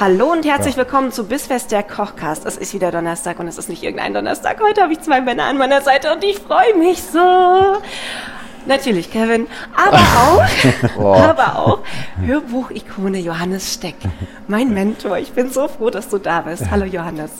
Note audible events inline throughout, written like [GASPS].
Hallo und herzlich willkommen zu Bissfest der Kochcast. Es ist wieder Donnerstag und es ist nicht irgendein Donnerstag. Heute habe ich zwei Männer an meiner Seite und ich freue mich so. Natürlich, Kevin. Aber [LAUGHS] auch, aber auch Hörbuch-Ikone Johannes Steck. Mein Mentor. Ich bin so froh, dass du da bist. Hallo Johannes.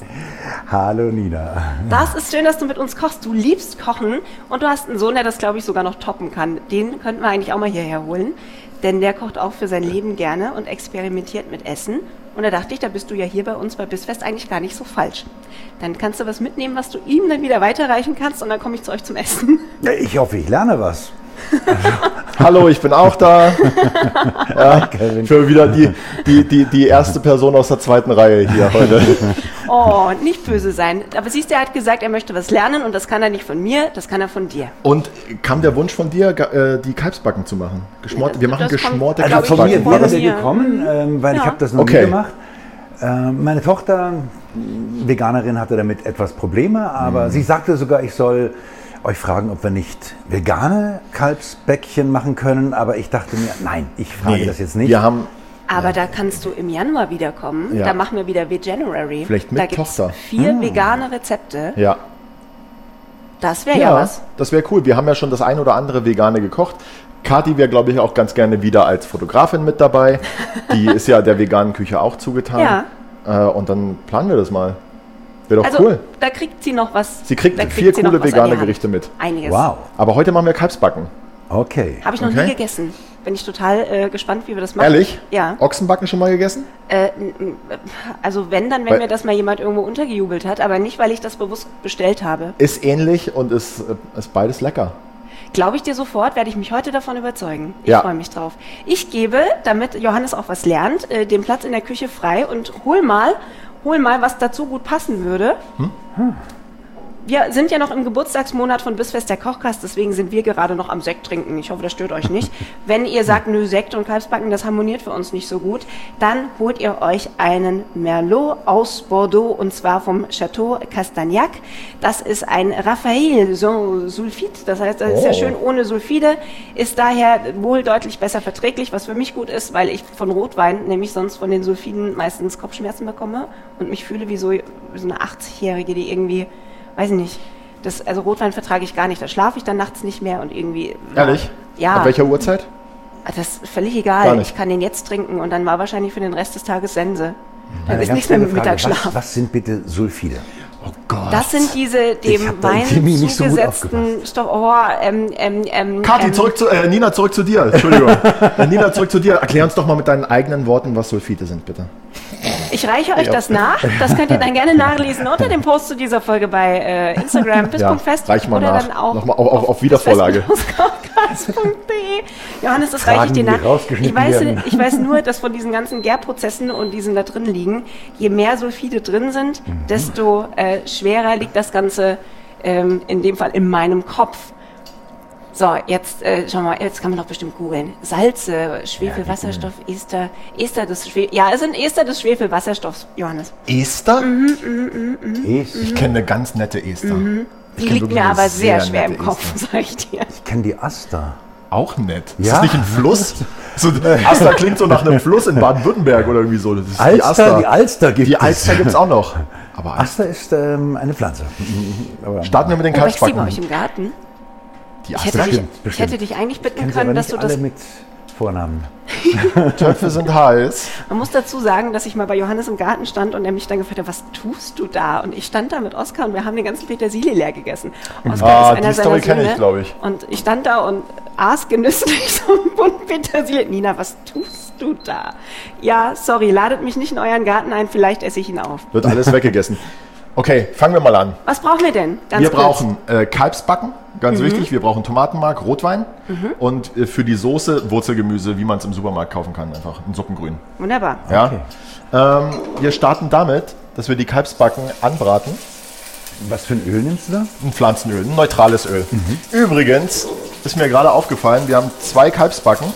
Hallo Nina. Das ist schön, dass du mit uns kochst. Du liebst Kochen und du hast einen Sohn, der das, glaube ich, sogar noch toppen kann. Den könnten wir eigentlich auch mal hierher holen. Denn der kocht auch für sein Leben gerne und experimentiert mit Essen. Und da dachte ich, da bist du ja hier bei uns bei Bissfest eigentlich gar nicht so falsch. Dann kannst du was mitnehmen, was du ihm dann wieder weiterreichen kannst und dann komme ich zu euch zum Essen. Ja, ich hoffe, ich lerne was. Hallo, ich bin auch da. [LAUGHS] Ja, für wieder die, die, die, die erste Person aus der zweiten Reihe hier heute. [LAUGHS] Oh, nicht böse sein. Aber siehst du, er hat gesagt, er möchte was lernen und das kann er nicht von mir, das kann er von dir. Und kam der Wunsch von dir, äh, die Kalbsbacken zu machen? Geschmort, wir machen Das kommt, geschmorte glaub Also ich, von mir wäre der gekommen, ähm, weil ich Ja. habe das noch Okay. nie gemacht. Ähm, meine Tochter, Veganerin, hatte damit etwas Probleme, aber Mhm. sie sagte sogar, ich soll euch fragen, ob wir nicht vegane Kalbsbäckchen machen können. Aber ich dachte mir, nein, ich frage das jetzt nicht. Wir haben Aber da kannst du im Januar wiederkommen. Ja. Da machen wir wieder Veganuary. Vielleicht mit da gibt's Tochter. vier vegane Rezepte. ja. Das wäre ja. was. das wäre cool. Wir haben ja schon das ein oder andere Vegane gekocht. Kathi wäre, glaube ich, auch ganz gerne wieder als Fotografin mit dabei. Die [LAUGHS] ist ja der veganen Küche auch zugetan. Ja. Äh, und dann planen wir das mal. Wäre doch Also cool. da kriegt sie noch was. Sie kriegt da vier sie noch coole vegane. Gerichte mit. Einiges. Wow, Aber heute machen wir Kalbsbacken. okay. Habe ich noch Okay. nie gegessen. Bin ich total äh, gespannt, wie wir das machen. Ehrlich? Ja. Ochsenbacken schon mal gegessen? Äh, also wenn, dann wenn Weil- mir das mal jemand irgendwo untergejubelt hat, aber nicht, weil ich das bewusst bestellt habe. Ist ähnlich und ist, äh, ist beides lecker. Glaube ich dir sofort, werde ich mich heute davon überzeugen. Ich Ja. freue mich drauf. Ich gebe, damit Johannes auch was lernt, äh, den Platz in der Küche frei und hol mal, hol mal, was dazu gut passen würde. Wir sind ja noch im Geburtstagsmonat von Bissfest der Kochkast, deswegen sind wir gerade noch am Sekt trinken. Ich hoffe, das stört euch nicht. Wenn ihr sagt, nö, Sekt und Kalbsbacken, das harmoniert für uns nicht so gut, dann holt ihr euch einen Merlot aus Bordeaux und zwar vom Chateau Castagnac. Das ist ein Raphael sans das heißt, das ist ja Oh. schön ohne Sulfide, ist daher wohl deutlich besser verträglich, was für mich gut ist, weil ich von Rotwein nämlich sonst von den Sulfiden meistens Kopfschmerzen bekomme und mich fühle wie so, wie so eine 80-Jährige, die irgendwie weiß ich nicht. Das, also Rotwein vertrage ich gar nicht. Da schlafe ich dann nachts nicht mehr und irgendwie. Ehrlich? Ja. Ab welcher Uhrzeit? Das ist völlig Gar egal. nicht. Ich kann den jetzt trinken und dann war wahrscheinlich für den Rest des Tages Sense. Dann ist nichts mehr mit. Mittagsschlaf. Was, was sind bitte Sulfide? Oh Gott. Das sind diese dem Wein nicht so zugesetzten Stoff. Oh, ähm, ähm, ähm, Kathi, ähm, zurück zu, äh, Nina, zurück zu dir. Entschuldigung. [LAUGHS] Nina, zurück zu dir. Erklär uns doch mal mit deinen eigenen Worten, was Sulfite sind, bitte. Ich reiche euch Ja. das nach. Das könnt ihr dann gerne nachlesen unter dem Post zu dieser Folge bei äh, Instagram bis.fest. reich mal oder nach. dann auch Nochmal auf, auf, auf Wiedervorlage. [LAUGHS] Johannes, das reiche ich dir nach. Ich weiß, werden. ich weiß nur, dass von diesen ganzen Gärprozessen und diesen da drin liegen, je mehr Sulfide drin sind, Mhm. desto äh, schwerer liegt das Ganze ähm, in dem Fall in meinem Kopf. So, jetzt äh, schau mal, jetzt kann man doch bestimmt googeln. Salze, Schwefelwasserstoff, Ester, Ester des Schwefel, ja, es sind Ester des Schwefelwasserstoffs, Johannes. Esther? Mhm. Ich, Ich kenne eine ganz nette Esther. Ich Die liegt mir aber sehr, schwer im Kopf, Esther. [LAUGHS] sag ich dir. ich kenne die Aster. Auch nett. Ist Ja. das nicht ein Fluss? [LAUGHS] So, Aster klingt so nach einem [LAUGHS] Fluss in Baden-Württemberg oder irgendwie so. Das ist Alster, die Aster. die Alster gibt Die es. Alster gibt es auch noch. Aber Aster ist ähm, eine Pflanze. Aber starten wir mit den Oh, wächst die bei euch im Garten? Die Ich hätte, Aster. dich, Bestimmt, ich bestimmt. hätte dich eigentlich bitten kennen sie können, aber dass du das alle mit Vornamen. [LAUGHS] [LAUGHS] Töpfe sind heiß. Man muss dazu sagen, dass ich mal bei Johannes im Garten stand und er mich dann gefragt hat, was tust du da? Und ich stand da mit Oskar und wir haben den ganzen Petersilie leer gegessen. Oskar Ah, ist einer die Story kenn ich, Söhne. glaub ich. Und ich stand da und aß genüsslich [LAUGHS] so einen Bund Petersilie. Nina, was tust du da? Ja, sorry, ladet mich nicht in euren Garten ein, vielleicht esse ich ihn auf. Wird alles weggegessen. Okay, fangen wir mal an. Was brauchen wir denn? Ganz wir kurz. brauchen äh, Kalbsbacken, ganz wichtig. Wir brauchen Tomatenmark, Rotwein und äh, für die Soße Wurzelgemüse, wie man es im Supermarkt kaufen kann, einfach ein Suppengrün. Wunderbar. Ja? Okay. Ähm, wir starten damit, dass wir die Kalbsbacken anbraten. Was für ein Öl nimmst du da? Ein Pflanzenöl, ein neutrales Öl. Übrigens ist mir gerade aufgefallen, wir haben zwei Kalbsbacken.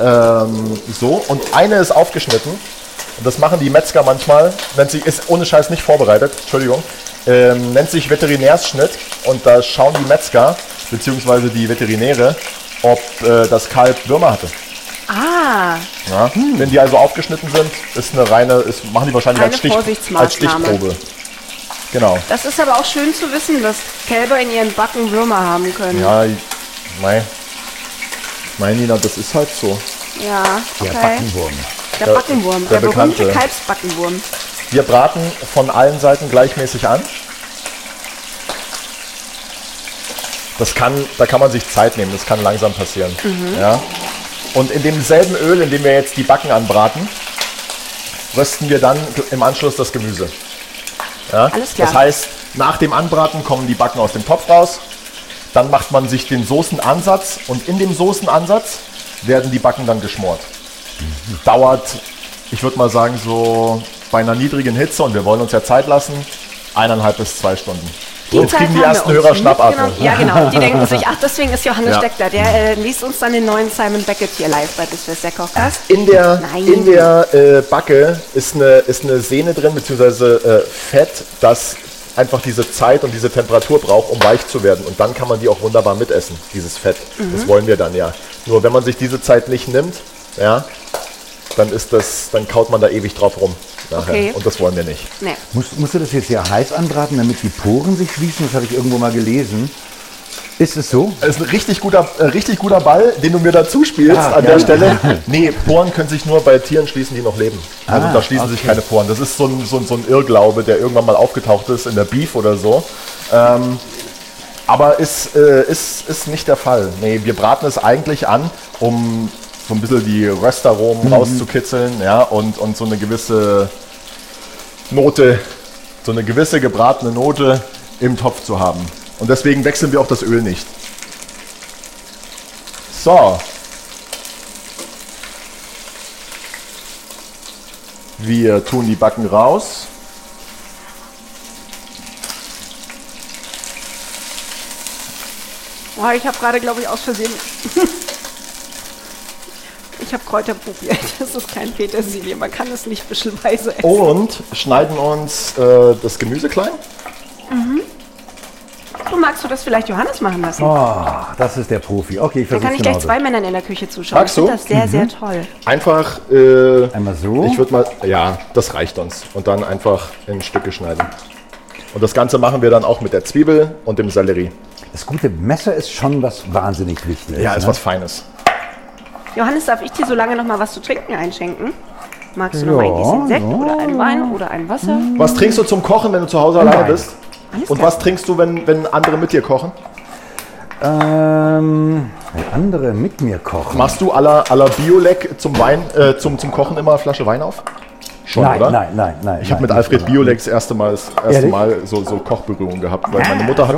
Ähm, so, und eine ist aufgeschnitten. Und das machen die Metzger manchmal, nennt sich, ist ohne Scheiß nicht vorbereitet, Entschuldigung, ähm, nennt sich Veterinärsschnitt. Und da schauen die Metzger, beziehungsweise die Veterinäre, ob äh, das Kalb Würmer hatte. Ah, Ja? Wenn die also aufgeschnitten sind, ist eine reine, ist, machen die wahrscheinlich als, Stich, als. Stichprobe. Genau. das ist aber auch schön zu wissen, dass Kälber in ihren Backen Würmer haben können. Ja. Mein Nina, das ist halt so. Ja, okay. Der Backenwurm. Der Der- Backenwurm, der der, berühmte bekannte. Kalbsbackenwurm. Wir braten von allen Seiten gleichmäßig an. Das kann, da kann man sich Zeit nehmen, das kann langsam passieren. Ja? Und in demselben Öl, in dem wir jetzt die Backen anbraten, rösten wir dann im Anschluss das Gemüse. Ja? Alles klar. Das heißt, nach dem Anbraten kommen die Backen aus dem Topf raus, dann macht man sich den Soßenansatz und in dem Soßenansatz werden die Backen dann geschmort. Dauert, ich würde mal sagen, so bei einer niedrigen Hitze und wir wollen uns ja Zeit lassen, eineinhalb bis zwei Stunden. Jetzt Zeit kriegen die ersten Hörer Schnappatmung. mitgenommen. Ja, genau. Die denken sich, ach, deswegen ist Johannes Ja. Steckler. Der äh, liest uns dann den neuen Simon Beckett hier live bei Bisfest der Kochgast. In der, Nein. in der äh, Backe ist eine, ist eine Sehne drin, beziehungsweise äh, Fett, das einfach diese Zeit und diese Temperatur braucht, um weich zu werden. Und dann kann man die auch wunderbar mitessen, dieses Fett. Mhm. Das wollen wir dann ja. Nur wenn man sich diese Zeit nicht nimmt, ja, dann ist das, dann kaut man da ewig drauf rum. Nachher. Okay. Und das wollen wir nicht. Nee. Musst, musst du das jetzt sehr heiß anbraten, damit die Poren sich schließen? Das habe ich irgendwo mal gelesen. Ist es so? Das ist ein richtig guter, äh, richtig guter Ball, den du mir dazu spielst Ah, an ja. der Stelle. [LAUGHS] Nee, Poren können sich nur bei Tieren schließen, die noch leben. Also Ah, da schließen sich okay. keine Poren. Das ist so ein, so, ein, so ein Irrglaube, der irgendwann mal aufgetaucht ist in der Beef oder so. Ähm, aber ist, äh, ist, ist nicht der Fall. Nee, wir braten es eigentlich an, um so ein bisschen die Röstaromen rauszukitzeln ja, und, und so eine gewisse Note, so eine gewisse gebratene Note im Topf zu haben. Und deswegen wechseln wir auch das Öl nicht. So. Wir tun die Backen raus. Oh, ich habe gerade, glaube ich, aus Versehen. Ich habe Kräuter probiert. [LAUGHS] Das ist kein Petersilie. Man kann es nicht büschelweise essen. Und schneiden uns äh, das Gemüse klein. Du magst du das vielleicht Johannes machen lassen? Oh, das ist der Profi. Okay, ich Dann kann ich gleich genauso. zwei Männern in der Küche zuschauen. Magst ich finde du? das sehr, sehr toll. Einfach, äh, Einmal so. ich würde mal, ja, das reicht uns. Und dann einfach in Stücke schneiden. Und das Ganze machen wir dann auch mit der Zwiebel und dem Sellerie. Das gute Messer ist schon was wahnsinnig Wichtiges. Ja, ist ne? was Feines. Johannes, darf ich dir so lange noch mal was zu trinken einschenken? Magst du noch mal ein Ja, bisschen Sekt ja. oder einen Wein oder ein Wasser? Was trinkst du zum Kochen, wenn du zu Hause alleine Nein. bist? Alles Und klar. was trinkst du, wenn, wenn andere mit dir kochen? Ähm, wenn andere mit mir kochen. Machst du aller aller Biolek zum Wein, äh, zum, zum Kochen immer eine Flasche Wein auf? Schon, nein, oder? nein, nein, nein. Ich habe mit Alfred. Biolek das erste Mal, das erste Ehrlich? Mal so, so Kochberührung gehabt, weil meine Mutter hat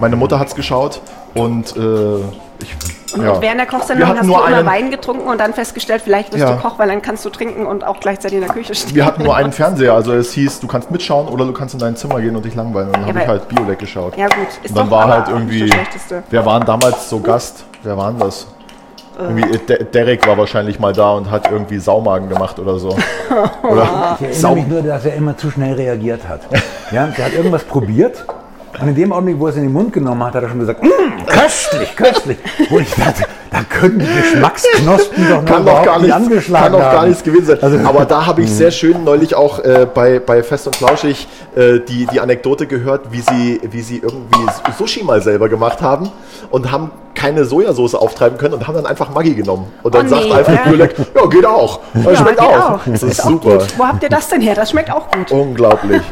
meine Mutter hat's geschaut und äh, ich Und, ja. und während der Kochsendung hast du immer einen- Wein getrunken und dann festgestellt, vielleicht bist Ja. du Koch, weil dann kannst du trinken und auch gleichzeitig in der Küche stehen. wir hatten nur einen Fernseher, also es hieß, du kannst mitschauen oder du kannst in dein Zimmer gehen und dich langweilen. Und dann Ja, habe ich halt Biolek geschaut. Ja gut, ist Und dann doch war halt irgendwie, nicht das Schlechteste. wer waren damals so Gast? Wer waren das? Irgendwie äh, De Derek war wahrscheinlich mal da und hat irgendwie Saumagen gemacht oder so. [LAUGHS] Oder Ich erinnere mich nur, dass er immer zu schnell reagiert hat. Ja, der hat irgendwas probiert und in dem Augenblick, wo er es in den Mund genommen hat, hat er schon gesagt, "Mm, köstlich, köstlich. Wo ich dachte, da können die Geschmacksknospen doch noch kann doch überhaupt gar nicht nichts, angeschlagen kann doch gar nichts gewesen sein. Also- Aber da habe ich [LAUGHS] sehr schön neulich auch äh, bei, bei Fest und Flauschig äh, die, die Anekdote gehört, wie sie, wie sie irgendwie Sushi mal selber gemacht haben und haben keine Sojasauce auftreiben können und haben dann einfach Maggi genommen. Und dann Oh sagt nee, Alfred ja. Bürleck, ja, geht auch. Das schmeckt geht auch. Das ist super. Wo habt ihr das denn her? Das schmeckt auch gut. Unglaublich.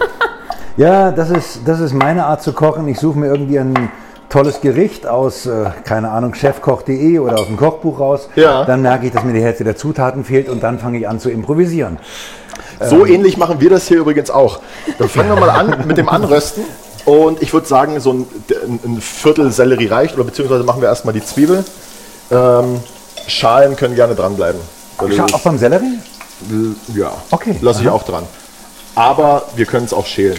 Ja, das ist, das ist meine Art zu kochen. Ich suche mir irgendwie einen tolles Gericht aus, äh, keine Ahnung, chefkoch.de oder aus dem Kochbuch raus. Ja. Dann merke ich, dass mir die Hälfte der Zutaten fehlt und dann fange ich an zu improvisieren. So ähnlich machen wir das hier übrigens auch. Dann fangen wir mal an [LAUGHS] mit dem Anrösten. Und ich würde sagen, so ein, ein Viertel Sellerie reicht. Oder beziehungsweise machen wir erstmal die Zwiebel. Ähm, Schalen können gerne dranbleiben. Das- auch beim Sellerie? Ja, Okay. lasse ich Aha. auch dran. Aber wir können es auch schälen.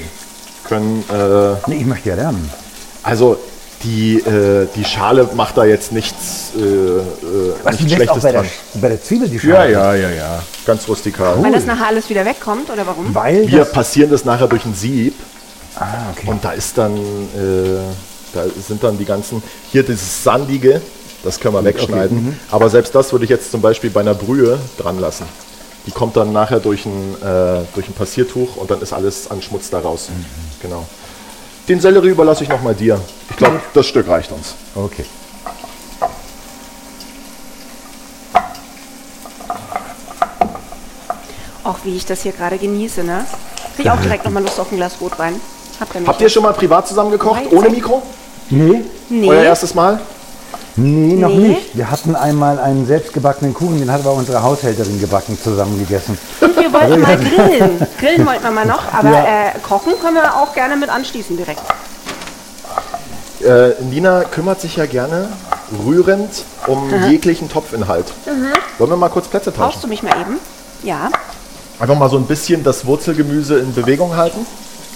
Können, äh, Nee, ich möchte ja lernen. also die, äh, die Schale macht da jetzt nichts, äh, äh, Was, die nichts Schlechtes bei der, dran. bei der Zwiebel die Ja, Schale? ja, ja, ja. Ganz rustikal. Weil das nachher alles wieder wegkommt, oder warum? Weil Wir das, passieren das nachher durch ein Sieb ah, okay. und da ist dann, äh, da sind dann die ganzen, hier dieses Sandige, das können wir wegschneiden. mhm. Aber selbst das würde ich jetzt zum Beispiel bei einer Brühe dran lassen. Die kommt dann nachher durch ein, äh, durch ein Passiertuch und dann ist alles an Schmutz da raus. Mhm. Genau. Den Sellerie überlasse ich nochmal dir. Ich glaube, das Stück reicht uns. okay. Auch wie ich das hier gerade genieße, ne? Krieg ich auch direkt nochmal Lust auf ein Glas Rotwein. Habt ihr, Habt ihr schon mal privat zusammen gekocht, ohne Mikro? Nee, Nee. Euer erstes Mal? Nee, noch Nee. nicht. Wir hatten einmal einen selbstgebackenen Kuchen, den hat aber unsere Haushälterin gebacken, zusammen gegessen. Und wir wollten mal grillen. Grillen wollten wir mal [LAUGHS] noch, aber Ja. äh, kochen können wir auch gerne mit anschließen direkt. Äh, Nina kümmert sich ja gerne rührend um jeglichen Topfinhalt. Wollen wir mal kurz Plätze Brauchst tauschen? du mich mal eben? Ja. Einfach mal so ein bisschen das Wurzelgemüse in Bewegung halten.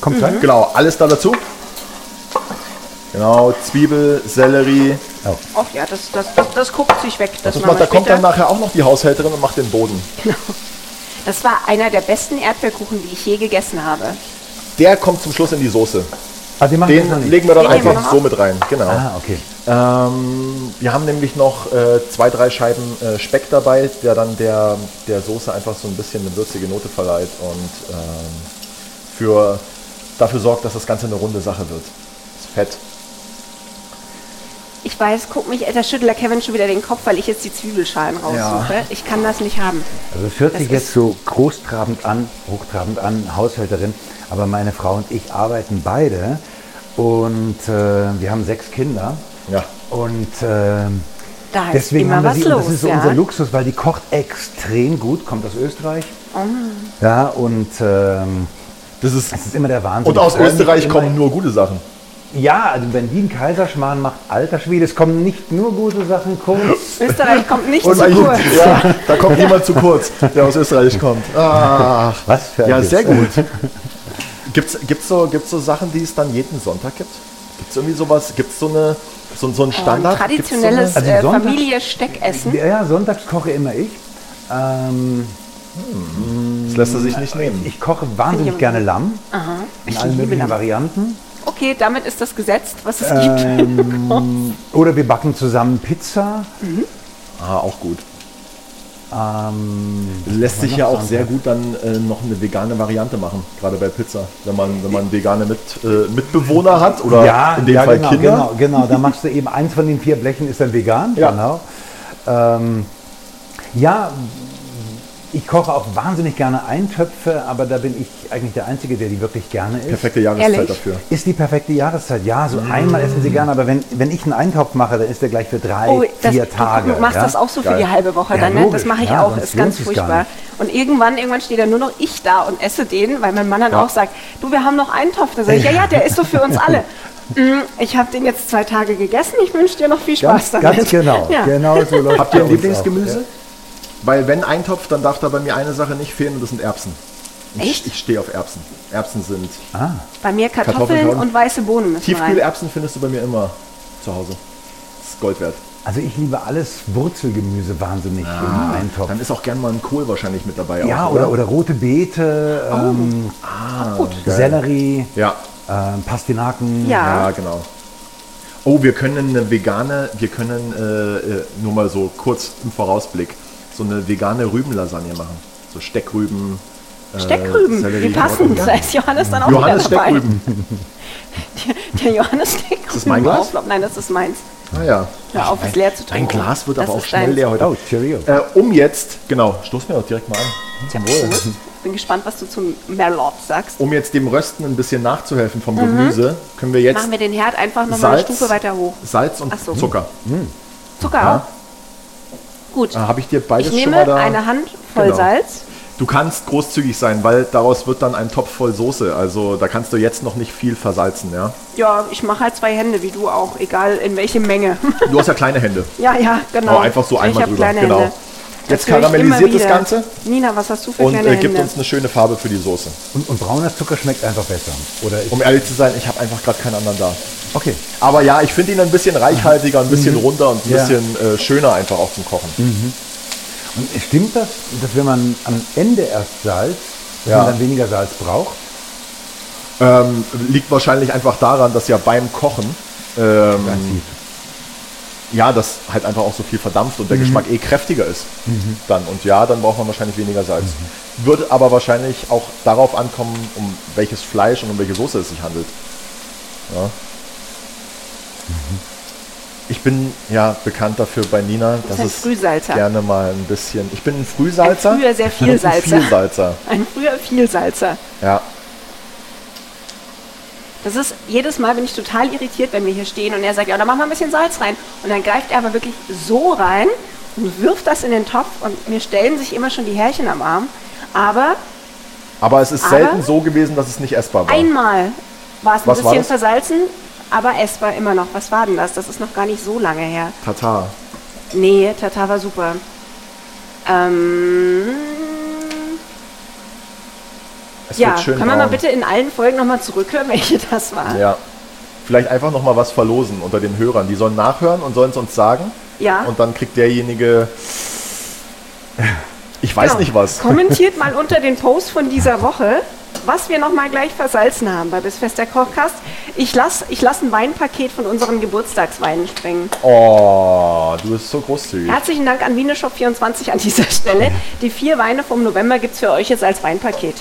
Kommt rein? Genau, alles da dazu. Genau, Zwiebel, Sellerie. Ach ja, das, das, das, das guckt sich weg. Das Das macht, wir da kommt dann nachher auch noch die Haushälterin und macht den Boden. Das war einer der besten Erdbeerkuchen, die ich je gegessen habe. Der kommt zum Schluss in die Soße. Ah, den wir Den legen wir dann Den wir einfach noch so mit rein. Genau. Ah, okay. Ähm, wir haben nämlich noch äh, zwei, drei Scheiben äh, Speck dabei, der dann der, der Soße einfach so ein bisschen eine würzige Note verleiht und ähm, für, dafür sorgt, dass das Ganze eine runde Sache wird. Das Fett. Ich weiß, guck mich, da schüttelt der Kevin schon wieder den Kopf, weil ich jetzt die Zwiebelschalen raussuche. Ich kann das nicht haben. Also es hört Das sich jetzt so großtrabend an, hochtrabend an, Haushälterin, aber meine Frau und ich arbeiten beide und äh, wir haben sechs Kinder Ja. und Da ist deswegen immer haben wir sie, los. und das ist so ja? unser Luxus, weil die kocht extrem gut, kommt aus Österreich. Oh. Ja, und ähm, Das ist, es ist immer der Wahnsinn. und aus Österreich kommen nur gute Sachen. Ja, also wenn die einen Kaiserschmarrn macht, alter Schwede, es kommen nicht nur gute Sachen, kurz. [LAUGHS] Österreich kommt nicht Und zu kurz. Ja, da kommt niemand zu kurz, der aus Österreich kommt. [LAUGHS] Ach, Was für ein ja, sehr gut. Gibt's, gibt's, so, gibt's so Sachen, die es dann jeden Sonntag gibt? Gibt's irgendwie sowas? Gibt's so, eine, so, so einen Standard? Ein Gibt's traditionelles So eine, Also äh, Sonntag- Familie-Steckessen. Ja, ja, sonntags koche immer ich. Ähm, das lässt er sich nicht nehmen. ich koche wahnsinnig gerne Lamm in Ich allen liebe möglichen Lamm. Varianten. Okay, damit ist das gesetzt, was es Äh, gibt. [LAUGHS] Oder wir backen zusammen Pizza. Ah, auch gut. Ähm, Lässt sich ja auch so sehr gut dann äh, noch eine vegane Variante machen, gerade bei Pizza. Wenn man, wenn man vegane Mit, äh, Mitbewohner hat oder ja, in dem ja, Fall genau, Kinder. genau, genau. Da machst du eben eins von den vier Blechen ist dann vegan. Ja. Genau. Ähm, ja, ich koche auch wahnsinnig gerne Eintöpfe, aber da bin ich eigentlich der Einzige, der die wirklich gerne isst. Perfekte Jahreszeit Ehrlich? dafür. Ist die perfekte Jahreszeit. Ja, so einmal essen sie gerne, aber wenn, wenn ich einen Eintopf mache, dann ist der gleich für drei, Oh, das, vier Tage. du machst ja? das auch so für Geil. die halbe Woche Ja, dann, ne? Das mache ich ja, auch, ist ganz furchtbar. Und irgendwann, irgendwann steht dann nur noch ich da und esse den, weil mein Mann dann Ja. auch sagt, du, wir haben noch einen Topf. Da sage ich, ja, ja, der ist so für uns alle. [LAUGHS] Mm, Ich habe den jetzt zwei Tage gegessen, ich wünsche dir noch viel Spaß Ganz, damit. ganz genau. Ja. genau so [LAUGHS] läuft Habt ihr ein Lieblingsgemüse? Weil wenn Eintopf, dann darf da bei mir eine Sache nicht fehlen und das sind Erbsen. Ich, Echt? Ich stehe auf Erbsen. Erbsen sind. Ah, Bei mir Kartoffeln, Kartoffeln und weiße Bohnen. Tiefkühlerbsen findest du bei mir immer zu Hause. Das ist Gold wert. also ich liebe alles Wurzelgemüse wahnsinnig im Eintopf. Dann ist auch gern mal ein Kohl wahrscheinlich mit dabei. Ja, auch, oder, oder rote Beete, ähm, Gut. Sellerie, Ja, ähm, Pastinaken. Ja. ja, genau. Oh, wir können eine vegane, wir können äh, äh, nur mal so kurz im Vorausblick so eine vegane Rübenlasagne machen. So Steckrüben. äh, Steckrüben, Sellerie, wie passend. Da ist Johannes dann auch Johannes wieder dabei. Steckrüben. Der, [LAUGHS] der Johannes Steckrüben. das mein Glas? Auflauf. Nein, das ist meins. Ah ja. Hör auf, es leer zu Ein trinken. Glas wird Das aber auch ist schnell deins. leer heute. Oh, Cheerio. Äh, um jetzt, genau, stoßen wir doch direkt mal an. Zum Wohl. Bin gespannt, was du zum Merlot sagst. Um jetzt dem Rösten ein bisschen nachzuhelfen vom Gemüse, können wir jetzt Machen wir den Herd einfach nochmal eine Stufe weiter hoch. Salz und so. Zucker. Zucker Ja. auch? Gut. Ah, Habe ich dir beides ich schon nehme mal da? eine Hand voll Genau. Salz. Du kannst großzügig sein, weil daraus wird dann ein Topf voll Soße. Also da kannst du jetzt noch nicht viel versalzen, ja. Ja, ich mache halt zwei Hände, wie du auch, egal in welche Menge. Du hast ja kleine Hände. [LAUGHS] ja, ja, genau. Oh, einfach so Ich einmal drüber, kleine genau. Hände. Jetzt karamellisiert das. Ganze Nina, was hast du für und kleine äh, gibt Hände? uns eine schöne Farbe für die Soße. Und, und brauner Zucker schmeckt einfach besser. Oder Um ehrlich zu sein, ich habe einfach gerade keinen anderen da. okay. Aber ja, ich finde ihn ein bisschen reichhaltiger, ein bisschen runder und ein Ja. bisschen äh, schöner einfach auch zum Kochen. Und stimmt das, dass wenn man am Ende erst salzt, dass Ja. man dann weniger Salz braucht? Ähm, liegt wahrscheinlich einfach daran, dass ja beim Kochen ähm. Ja, das halt einfach auch so viel verdampft und der Mhm. Geschmack eh kräftiger ist dann. Und ja, dann braucht man wahrscheinlich weniger Salz. Mhm. Würde aber wahrscheinlich auch darauf ankommen, um welches Fleisch und um welche Soße es sich handelt. Ja. Ich bin ja bekannt dafür bei Nina, dass ein es Frühsalzer. gerne mal ein bisschen. Ich bin ein Frühsalzer. Ein früher sehr und Vielsalzer. Ein Vielsalzer. Ein früher Vielsalzer. Ja. Das ist jedes Mal bin ich total irritiert, wenn wir hier stehen und er sagt, ja, dann machen wir ein bisschen Salz rein. Und dann greift er aber wirklich so rein und wirft das in den Topf und mir stellen sich immer schon die Härchen am Arm. Aber Aber es ist Aber- selten so gewesen, dass es nicht essbar war. einmal war es ein Was bisschen versalzen, aber essbar immer noch. Was war denn das? Das ist noch gar nicht so lange her. Tatar. Nee, Tata war super. Ähm, Es ja, wird schön können wir mal bitte in allen Folgen nochmal zurückhören, [LAUGHS] welche das war? Ja. Vielleicht einfach noch mal was verlosen unter den Hörern. Die sollen nachhören und sollen es uns sagen. Ja. Und dann kriegt derjenige. Ich weiß Genau. nicht was. [LAUGHS] Kommentiert mal unter den Post von dieser Woche, was wir noch mal gleich versalzen haben bei Bisfest der Kochkast. Ich lasse ich lass ein Weinpaket von unseren Geburtstagsweinen springen. Oh, du bist so großzügig. Herzlichen Dank an Wieneshop 24 an dieser Stelle. Die vier Weine vom November gibt es für euch jetzt als Weinpaket.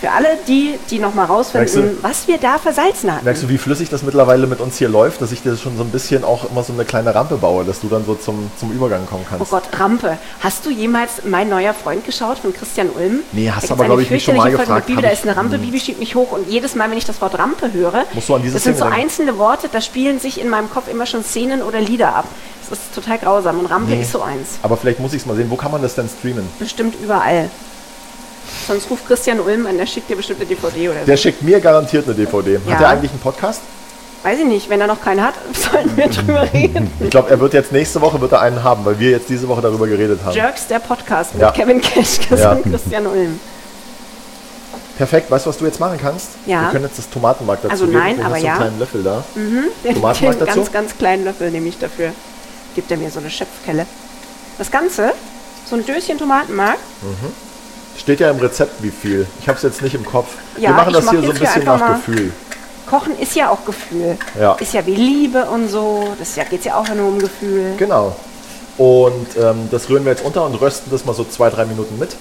Für alle die, die noch mal rausfinden, Merkst was wir da versalzen hatten. Merkst du, wie flüssig das mittlerweile mit uns hier läuft, dass ich dir schon so ein bisschen auch immer so eine kleine Rampe baue, dass du dann so zum, zum Übergang kommen Oh kannst? Gott, Rampe. Hast du jemals Mein neuer Freund geschaut von Christian Ulm? Nee, hast gibt's aber, eine glaub ich, mich schon mal Folge gefragt, mit Bibi, Da ist eine Rampe, Bibi schiebt mich hoch und jedes Mal, wenn ich das Wort Rampe höre, Musst du an diese das sind so einzelne Worte, da spielen sich in meinem Kopf immer schon Szenen oder Lieder ab. Das ist total grausam und Rampe Nee. ist so eins. Aber vielleicht muss ich es mal sehen. Wo kann man das denn streamen? Bestimmt überall. Sonst ruft Christian Ulm an, der schickt dir bestimmt eine DVD oder so. Der schickt mir garantiert eine DVD. Ja. Hat er eigentlich einen Podcast? Weiß ich nicht, wenn er noch keinen hat, [LAUGHS] sollten wir drüber reden. Ich glaube, er wird jetzt nächste Woche wird er einen haben, weil wir jetzt diese Woche darüber geredet haben. Jerks, der Podcast mit Ja. Kevin Keschkes Ja. und Christian Ulm. Perfekt, weißt du, was du jetzt machen kannst? Ja. Wir können jetzt das Tomatenmark dazu Also nein, aber so einen ja. kleinen Löffel da. [LAUGHS] Den, Tomatenmark den dazu? ganz, ganz kleinen Löffel nehme ich dafür. Gibt er mir so eine Schöpfkelle. Das Ganze, so ein Döschen Tomatenmark, Steht ja im Rezept, wie viel. Ich habe es jetzt nicht im Kopf. Ja, Wir machen das mach hier so ein bisschen nach Gefühl. Kochen ist ja auch Gefühl. Ja. Ist ja wie Liebe und so. Das ja, geht ja auch nur um Gefühl. Genau. Und ähm, das rühren wir jetzt unter und rösten das mal so zwei, drei Minuten mit.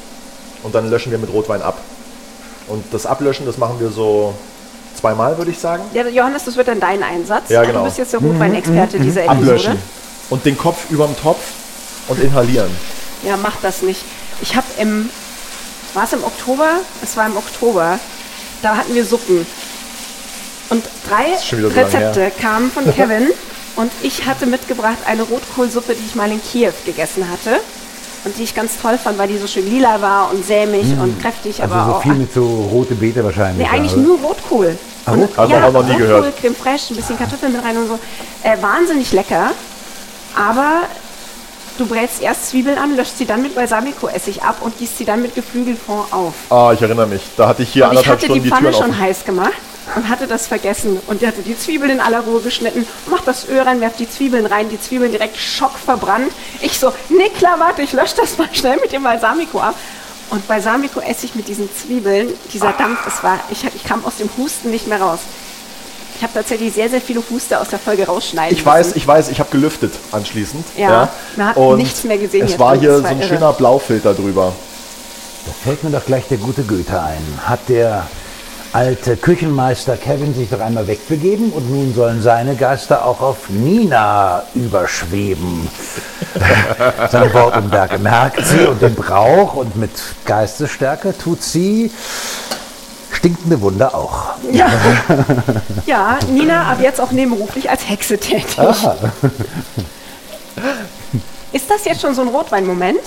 Und dann löschen wir mit Rotwein ab. Und das Ablöschen, das machen wir so zweimal, würde ich sagen. Ja, Johannes, das wird dann dein Einsatz. Ja, genau. Du bist jetzt der Rotweinexperte dieser Episode. Ablöschen. Und den Kopf überm Topf und inhalieren. Ja, mach das nicht. Ich habe im, war es im Oktober? Es war im Oktober. Da hatten wir Suppen. Und drei wieder so Rezepte kamen von [LAUGHS] Kevin. und ich hatte mitgebracht eine Rotkohlsuppe, die ich mal in Kiew gegessen hatte. Und die ich ganz toll fand, weil die so schön lila war und sämig und kräftig, Also aber so auch. viel mit so rote Beete wahrscheinlich. Nee, eigentlich oder? nur Rotkohl. Ah, Und? Haben wir auch noch nie Rotkohl, gehört. Creme fraiche, ein bisschen Kartoffeln mit rein und so. Äh, wahnsinnig lecker. Aber du brätst erst Zwiebeln an, löscht sie dann mit Balsamico-Essig ab und gießt sie dann mit Geflügelfond auf. Ah, ich erinnere mich. Da hatte ich hier Und ich anderthalb hatte die Stunden die, Pfanne Türen schon heiß gemacht und hatte das vergessen. Und hatte die Zwiebeln in aller Ruhe geschnitten, macht das Öl rein, werft die Zwiebeln rein, die Zwiebeln direkt schockverbrannt. Ich so, nee, klar, warte, ich lösche das mal schnell mit dem Balsamico ab. Und Balsamico-Essig mit diesen Zwiebeln, dieser Dampf, das war, ich, ich kam aus dem Husten nicht mehr raus. Ich habe tatsächlich sehr, sehr viele Huste aus der Folge rausschneiden Ich weiß, müssen. ich weiß, ich habe gelüftet anschließend. Ja, man hat Und nichts mehr gesehen Es jetzt war hier so ein irre. schöner Blaufilter drüber. Da fällt mir doch gleich der gute Goethe ein. Hat der alte Küchenmeister Kevin sich doch einmal wegbegeben und nun sollen seine Geister auch auf Nina überschweben. [LAUGHS] Sein Wort und Werke merkt sie und den Brauch und mit Geistesstärke tut sie stinkende Wunder auch. Ja. ja, Nina ab jetzt auch nebenberuflich als Hexe tätig. Ist das jetzt schon so ein Rotwein-Moment?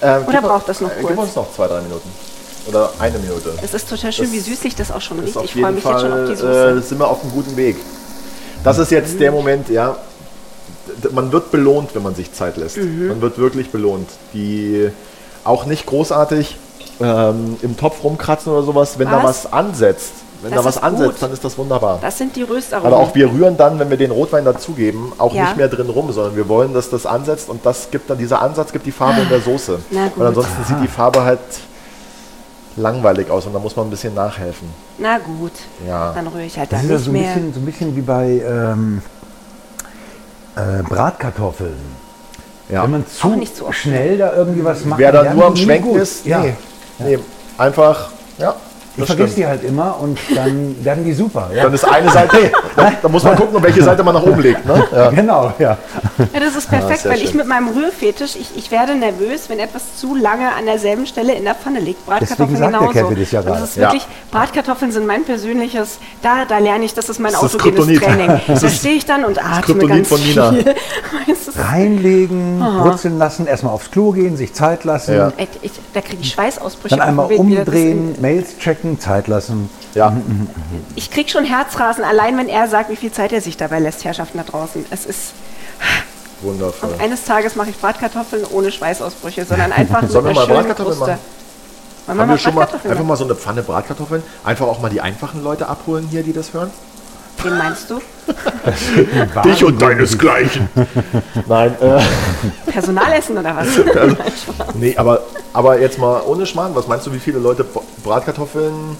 Ähm, Oder braucht das noch äh, kurz? Gib uns noch zwei, drei Minuten. Oder eine Minute. Es ist total schön, Das wie süßlich das auch schon ist riecht. Ich freue mich jetzt schon auf die Fall, Soße. äh, sind wir auf einem guten Weg. Das ist jetzt der Moment, ja. Man wird belohnt, wenn man sich Zeit lässt. Mhm. Man wird wirklich belohnt. Die auch nicht großartig ähm, im Topf rumkratzen oder sowas. Wenn da Was? was ansetzt, wenn Das da was ansetzt, gut. dann ist das wunderbar. Das sind die Röstaromen. Aber auch wir rühren dann, wenn wir den Rotwein dazugeben, auch Ja. nicht mehr drin rum, sondern wir wollen, dass das ansetzt und das gibt dann, dieser Ansatz gibt die Farbe in der Soße. Na gut. Und ansonsten sieht die Farbe halt langweilig aus und da muss man ein bisschen nachhelfen. Na gut, Ja. dann rühre ich halt Das da ist ja nicht so ein, mehr. bisschen, so ein bisschen wie bei ähm, äh, Bratkartoffeln. Ja. Wenn man zu, nicht zu schnell da irgendwie was macht, Wer dann da nur am Schwenken ist, ja. Nee. nee. Einfach, ja. Ich vergesse die halt immer und dann [LAUGHS] werden die super. Ja. Dann ist eine Seite, [LAUGHS] da, da muss man gucken, um welche Seite man nach oben legt. Ne? Ja. Genau, ja. Ja, das ist perfekt, sehr weil ich schön. mit meinem Rührfetisch, ich, ich werde nervös, wenn etwas zu lange an derselben Stelle in der Pfanne liegt. Bratkartoffeln Deswegen sagt der genauso. Kevin das ja das ist Ja. wirklich, Bratkartoffeln sind mein persönliches, da, da lerne ich, das ist mein Das ist das autogenes. Training. [LAUGHS] Das Da stehe ich dann und atme Kryptonit ganz von Nina. viel. Reinlegen, brutzeln lassen, erstmal aufs Klo gehen, sich Zeit lassen, Ja. Ey, ich, da kriege ich Schweißausbrüche. dann einmal umdrehen, Mails checken, Zeit lassen. Ja. Ich kriege schon Herzrasen, allein wenn er sagt, wie viel Zeit er sich dabei lässt, Herrschaften da draußen. Es ist, Wundervoll. und eines Tages mache ich Bratkartoffeln ohne Schweißausbrüche, sondern einfach mit Sollen wir mal Bratkartoffeln Kruste. machen? Haben mal wir schon mal einfach mal so eine Pfanne Bratkartoffeln? Einfach auch mal die einfachen Leute abholen hier, die das hören? Wen meinst du? [LAUGHS] Dich und deinesgleichen. Nein, äh, Personalessen oder was? [LAUGHS] [LAUGHS] nee, aber, aber jetzt mal ohne Schmarrn, was meinst du, wie viele Leute Bratkartoffeln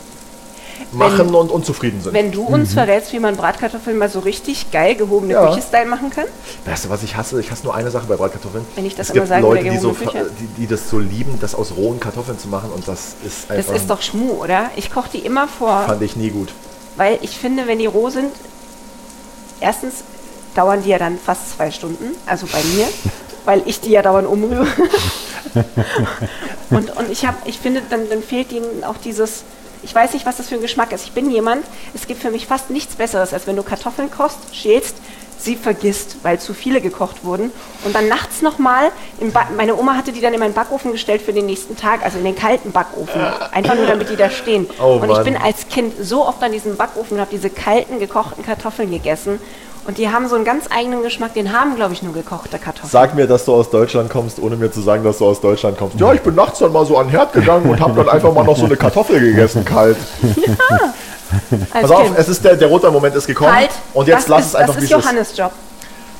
machen und unzufrieden sind? Wenn du uns verrätst, wie man Bratkartoffeln mal so richtig geil gehobene Ja. Küche-Style machen kann, Weißt du, was ich hasse? Ich hasse nur eine Sache bei Bratkartoffeln. Wenn ich das es immer gibt sage, Leute, die, so, die, die das so lieben, das aus rohen Kartoffeln zu machen und das ist das einfach, ist doch Schmu, oder? Ich koche die immer vor, fand ich nie gut. Weil ich finde, wenn die roh sind, erstens dauern die ja dann fast zwei Stunden, also bei mir, [LAUGHS] weil ich die ja dauernd umrühre. und, und ich, hab, ich finde, dann, dann fehlt ihnen auch dieses, ich weiß nicht, was das für ein Geschmack ist. Ich bin jemand, es gibt für mich fast nichts Besseres, als wenn du Kartoffeln kochst, schälst, sie vergisst, weil zu viele gekocht wurden. Und dann nachts nochmal, meine Oma hatte die dann in meinen Backofen gestellt für den nächsten Tag, also in den kalten Backofen. Einfach nur, damit die da stehen. Oh und ich bin als Kind so oft an diesem Backofen und habe diese kalten, gekochten Kartoffeln gegessen. Und die haben so einen ganz eigenen Geschmack, den haben, glaube ich, nur gekochte Kartoffeln. Sag mir, dass du aus Deutschland kommst, ohne mir zu sagen, dass du aus Deutschland kommst. Ja, ich bin nachts dann mal so an den Herd gegangen und habe dann einfach mal noch so eine Kartoffel gegessen, kalt. [LAUGHS] als Pass auf, Kind. es ist der, der Rotwein-Moment ist gekommen. Kalt. Und jetzt das lass ist, es einfach, Das ist es ist. Johannes Job.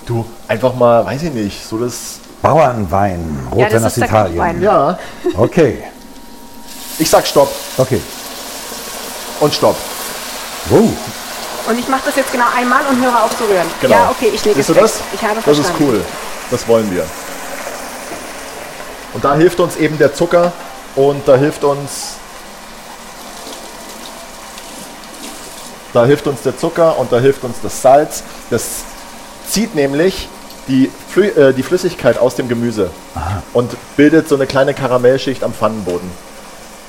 Du, einfach mal, weiß ich nicht, so das... Bauernwein, Ja, Rotwein das aus Italien. Kochwein. Ja, Okay, ich sag Stopp okay. und Stopp. Oh, Und ich mache das jetzt genau einmal und höre auf zu rühren. Genau. Ja, okay, ich lege es Siehst du weg. das? Ich habe das verstanden. ist cool. Das wollen wir. Und da hilft uns eben der Zucker und da hilft uns da hilft uns der Zucker und da hilft uns das Salz. Das zieht nämlich die, Flü äh, die Flüssigkeit aus dem Gemüse und bildet so eine kleine Karamellschicht am Pfannenboden.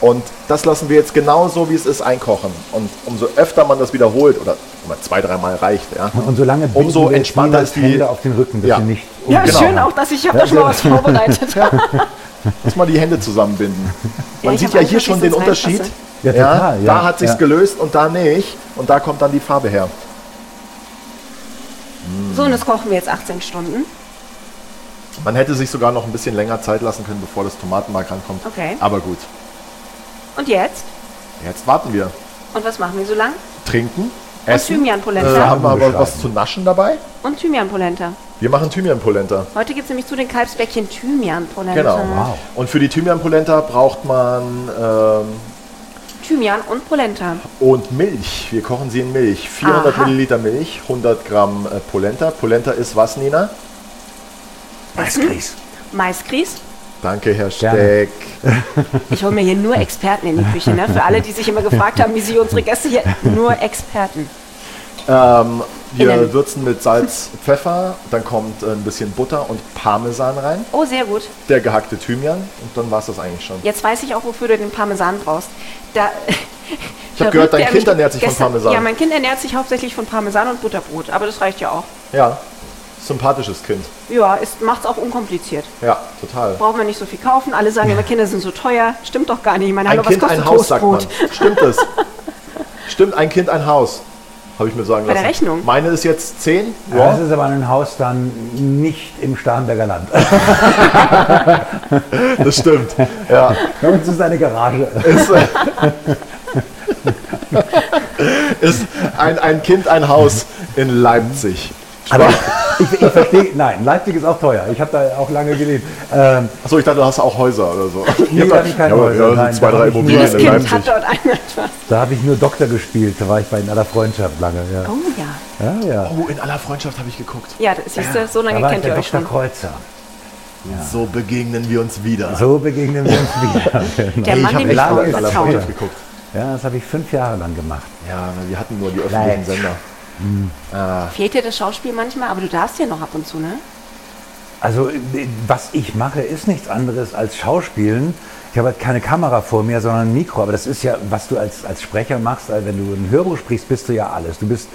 Und das lassen wir jetzt genau so, wie es ist, einkochen. Und umso öfter man das wiederholt, oder wenn man zwei, dreimal reicht, ja, und solange binden umso entspannter ist die. Hände auf den Rücken, dass Ja. sie nicht Ja, Genau. schön auch, dass ich, ich habe da schon mal was vorbereitet. [LAUGHS] Muss man die Hände zusammenbinden. Man ich sieht ja hier schon den Unterschied. Ja, total, ja. Da hat sich's Ja. gelöst und da nicht. Und da kommt dann die Farbe her. So, und das kochen wir jetzt 18 Stunden. Man hätte sich sogar noch ein bisschen länger Zeit lassen können, bevor das Tomatenmark rankommt. Okay. Aber gut. Und jetzt? Jetzt warten wir. Und was machen wir so lang? Trinken, essen. Thymian-Polenta. Äh, haben wir aber was zu naschen dabei? Und Thymian-Polenta. Wir machen Thymian-Polenta. Heute gibt es nämlich zu den Kalbsbäckchen Thymian-Polenta. Genau. Wow. Und für die Thymian-Polenta braucht man ähm, Thymian und Polenta. und Milch. Wir kochen sie in Milch. 400 Aha. Milliliter Milch, 100 Gramm äh, Polenta. Polenta ist was, Nina? Maisgrieß. Maisgrieß. Danke, Herr Gerne. Steck. [LAUGHS] Ich hole mir hier nur Experten in die Küche. Ne? Für alle, die sich immer gefragt haben, wie sie unsere Gäste hier, nur Experten. Ähm, wir Innen. würzen mit Salz, Pfeffer, dann kommt äh, ein bisschen Butter und Parmesan rein, Oh, sehr gut. der gehackte Thymian und dann war es das eigentlich schon. Jetzt weiß ich auch, wofür du den Parmesan brauchst. Da, [LAUGHS] Ich habe gehört, dein Kind ernährt sich von gestern, Parmesan. Ja, mein Kind ernährt sich hauptsächlich von Parmesan und Butterbrot. Aber das reicht ja auch. Ja, sympathisches Kind. Ja, es macht es auch unkompliziert. Ja, total. Braucht man nicht so viel kaufen. Alle sagen immer, Kinder sind so teuer. Stimmt doch gar nicht. Ich meine, Ein hallo, was Kind, kostet ein Haus, sagt man. Toastbrot? Stimmt es? Stimmt, ein Kind, ein Haus. Habe ich mir sagen Bei lassen. der Rechnung. Meine ist jetzt 10. Ja. Ja. Das ist aber ein Haus dann nicht im Starnberger Land. [LAUGHS] Das stimmt. Ja. Das ist eine Garage. Ist, äh, [LAUGHS] ist ein, ein Kind, ein Haus in Leipzig. Aber [LAUGHS] ich, ich verstehe, nein, Leipzig ist auch teuer. Ich habe da auch lange gelebt. Ähm, Achso, ich dachte, du hast auch Häuser oder so. Nee, da hab ich keine ja, Häuser, Ja, nein, zwei, da drei Immobilien Jedes in Kind Leipzig. hat dort einen etwas. da habe ich nur Doktor gespielt. Da war ich bei in aller Freundschaft lange. Ja, Oh ja. ja. ja. Oh, in aller Freundschaft habe ich geguckt. Ja, das siehst du, so Da lange ich kennt ihr euch Dr. schon. Kreuzer. So begegnen wir uns wieder. So begegnen wir uns wieder. [LAUGHS] Genau. Der Mann, ich habe lange in aller. Freundschaft geguckt. Ja, das habe ich fünf Jahre lang gemacht. Ja, wir hatten nur die öffentlichen Leid. Sender. Fehlt dir das Schauspiel manchmal? Aber du darfst ja noch ab und zu, ne? Also, äh, was ich mache, ist nichts anderes als Schauspielen. Ich habe halt keine Kamera vor mir, sondern ein Mikro. Aber das ist ja, was du als, als Sprecher machst. Also wenn du ein Hörbuch sprichst, bist du ja alles. Du bist.